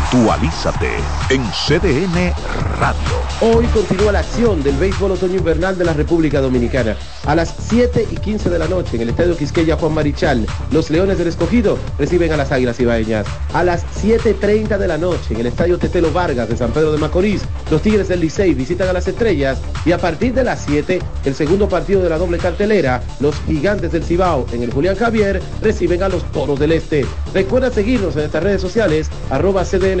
S16: Actualízate en CDN Radio.
S26: Hoy continúa la acción del béisbol otoño invernal de la República Dominicana. A las 7 y 15 de la noche en el Estadio Quisqueya Juan Marichal, los Leones del Escogido reciben a las Águilas Ibaeñas. A las 7.30 de la noche en el Estadio Tetelo Vargas de San Pedro de Macorís, los Tigres del Licey visitan a las Estrellas y a partir de las 7, el segundo partido de la doble cartelera, los Gigantes del Cibao en el Julián Javier reciben a los Toros del Este. Recuerda seguirnos en estas redes sociales, arroba CDN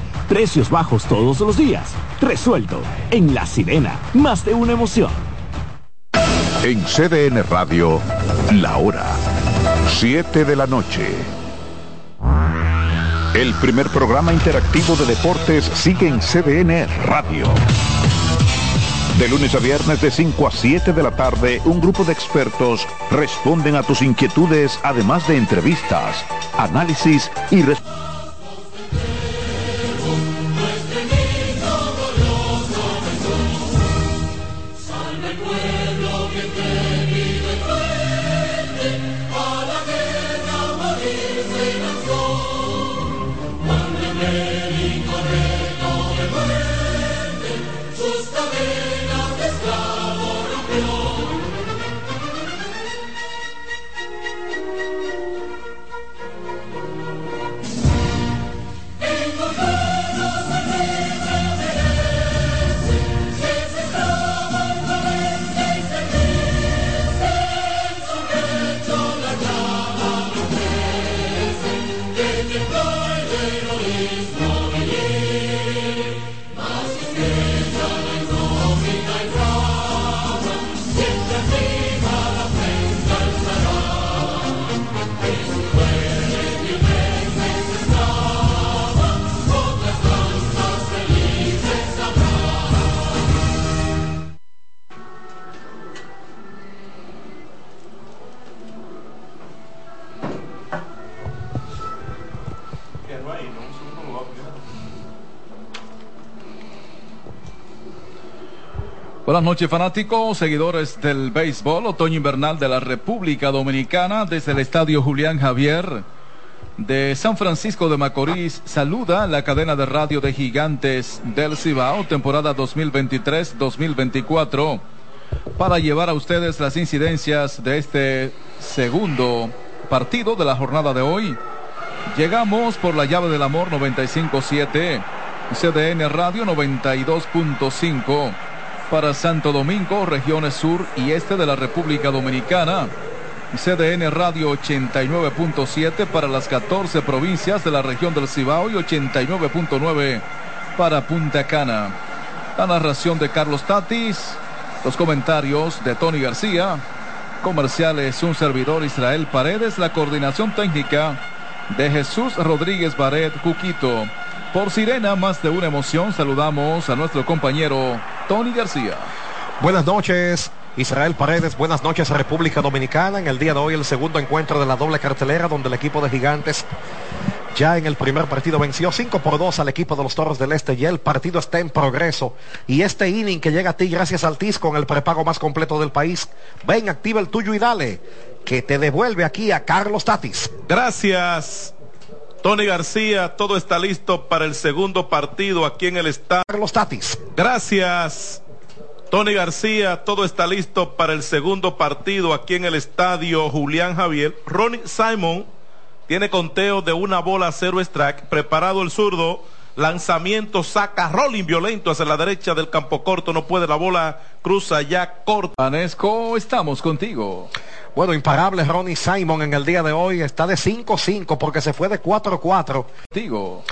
S27: Precios bajos todos los días. Resuelto. En La Sirena, más de una emoción.
S16: En CDN Radio, la hora 7 de la noche. El primer programa interactivo de deportes sigue en CDN Radio. De lunes a viernes de 5 a 7 de la tarde, un grupo de expertos responden a tus inquietudes, además de entrevistas, análisis y respuestas.
S1: Buenas noches fanáticos, seguidores del béisbol otoño invernal de la República Dominicana desde el Estadio Julián Javier de San Francisco de Macorís. Saluda la cadena de radio de Gigantes del Cibao, temporada 2023-2024, para llevar a ustedes las incidencias de este segundo partido de la jornada de hoy. Llegamos por la llave del amor 95.7, CDN Radio 92.5 para Santo Domingo, regiones sur y este de la República Dominicana. CDN Radio 89.7 para las 14 provincias de la región del Cibao y 89.9 para Punta Cana. La narración de Carlos Tatis, los comentarios de Tony García, comerciales un servidor Israel Paredes, la coordinación técnica de Jesús Rodríguez Baret Cuquito. Por Sirena, más de una emoción, saludamos a nuestro compañero Tony García.
S28: Buenas noches. Israel Paredes, buenas noches República Dominicana. En el día de hoy el segundo encuentro de la doble cartelera donde el equipo de Gigantes ya en el primer partido venció 5 por 2 al equipo de los Toros del Este y el partido está en progreso. Y este inning que llega a ti gracias al TIS con el prepago más completo del país. Ven, activa el tuyo y dale, que te devuelve aquí a Carlos Tatis.
S2: Gracias. Tony García, todo está listo para el segundo partido aquí en el estadio.
S28: Carlos Tatis.
S2: Gracias. Tony García, todo está listo para el segundo partido aquí en el estadio Julián Javier. Ronnie Simon tiene conteo de una bola cero strike. Preparado el zurdo. Lanzamiento, saca, rolling violento hacia la derecha del campo corto. No puede, la bola cruza ya corta.
S1: Anesco, estamos contigo.
S28: Bueno, imparable Ronnie Simon en el día de hoy. Está de 5-5 porque se fue de 4-4.
S1: Digo.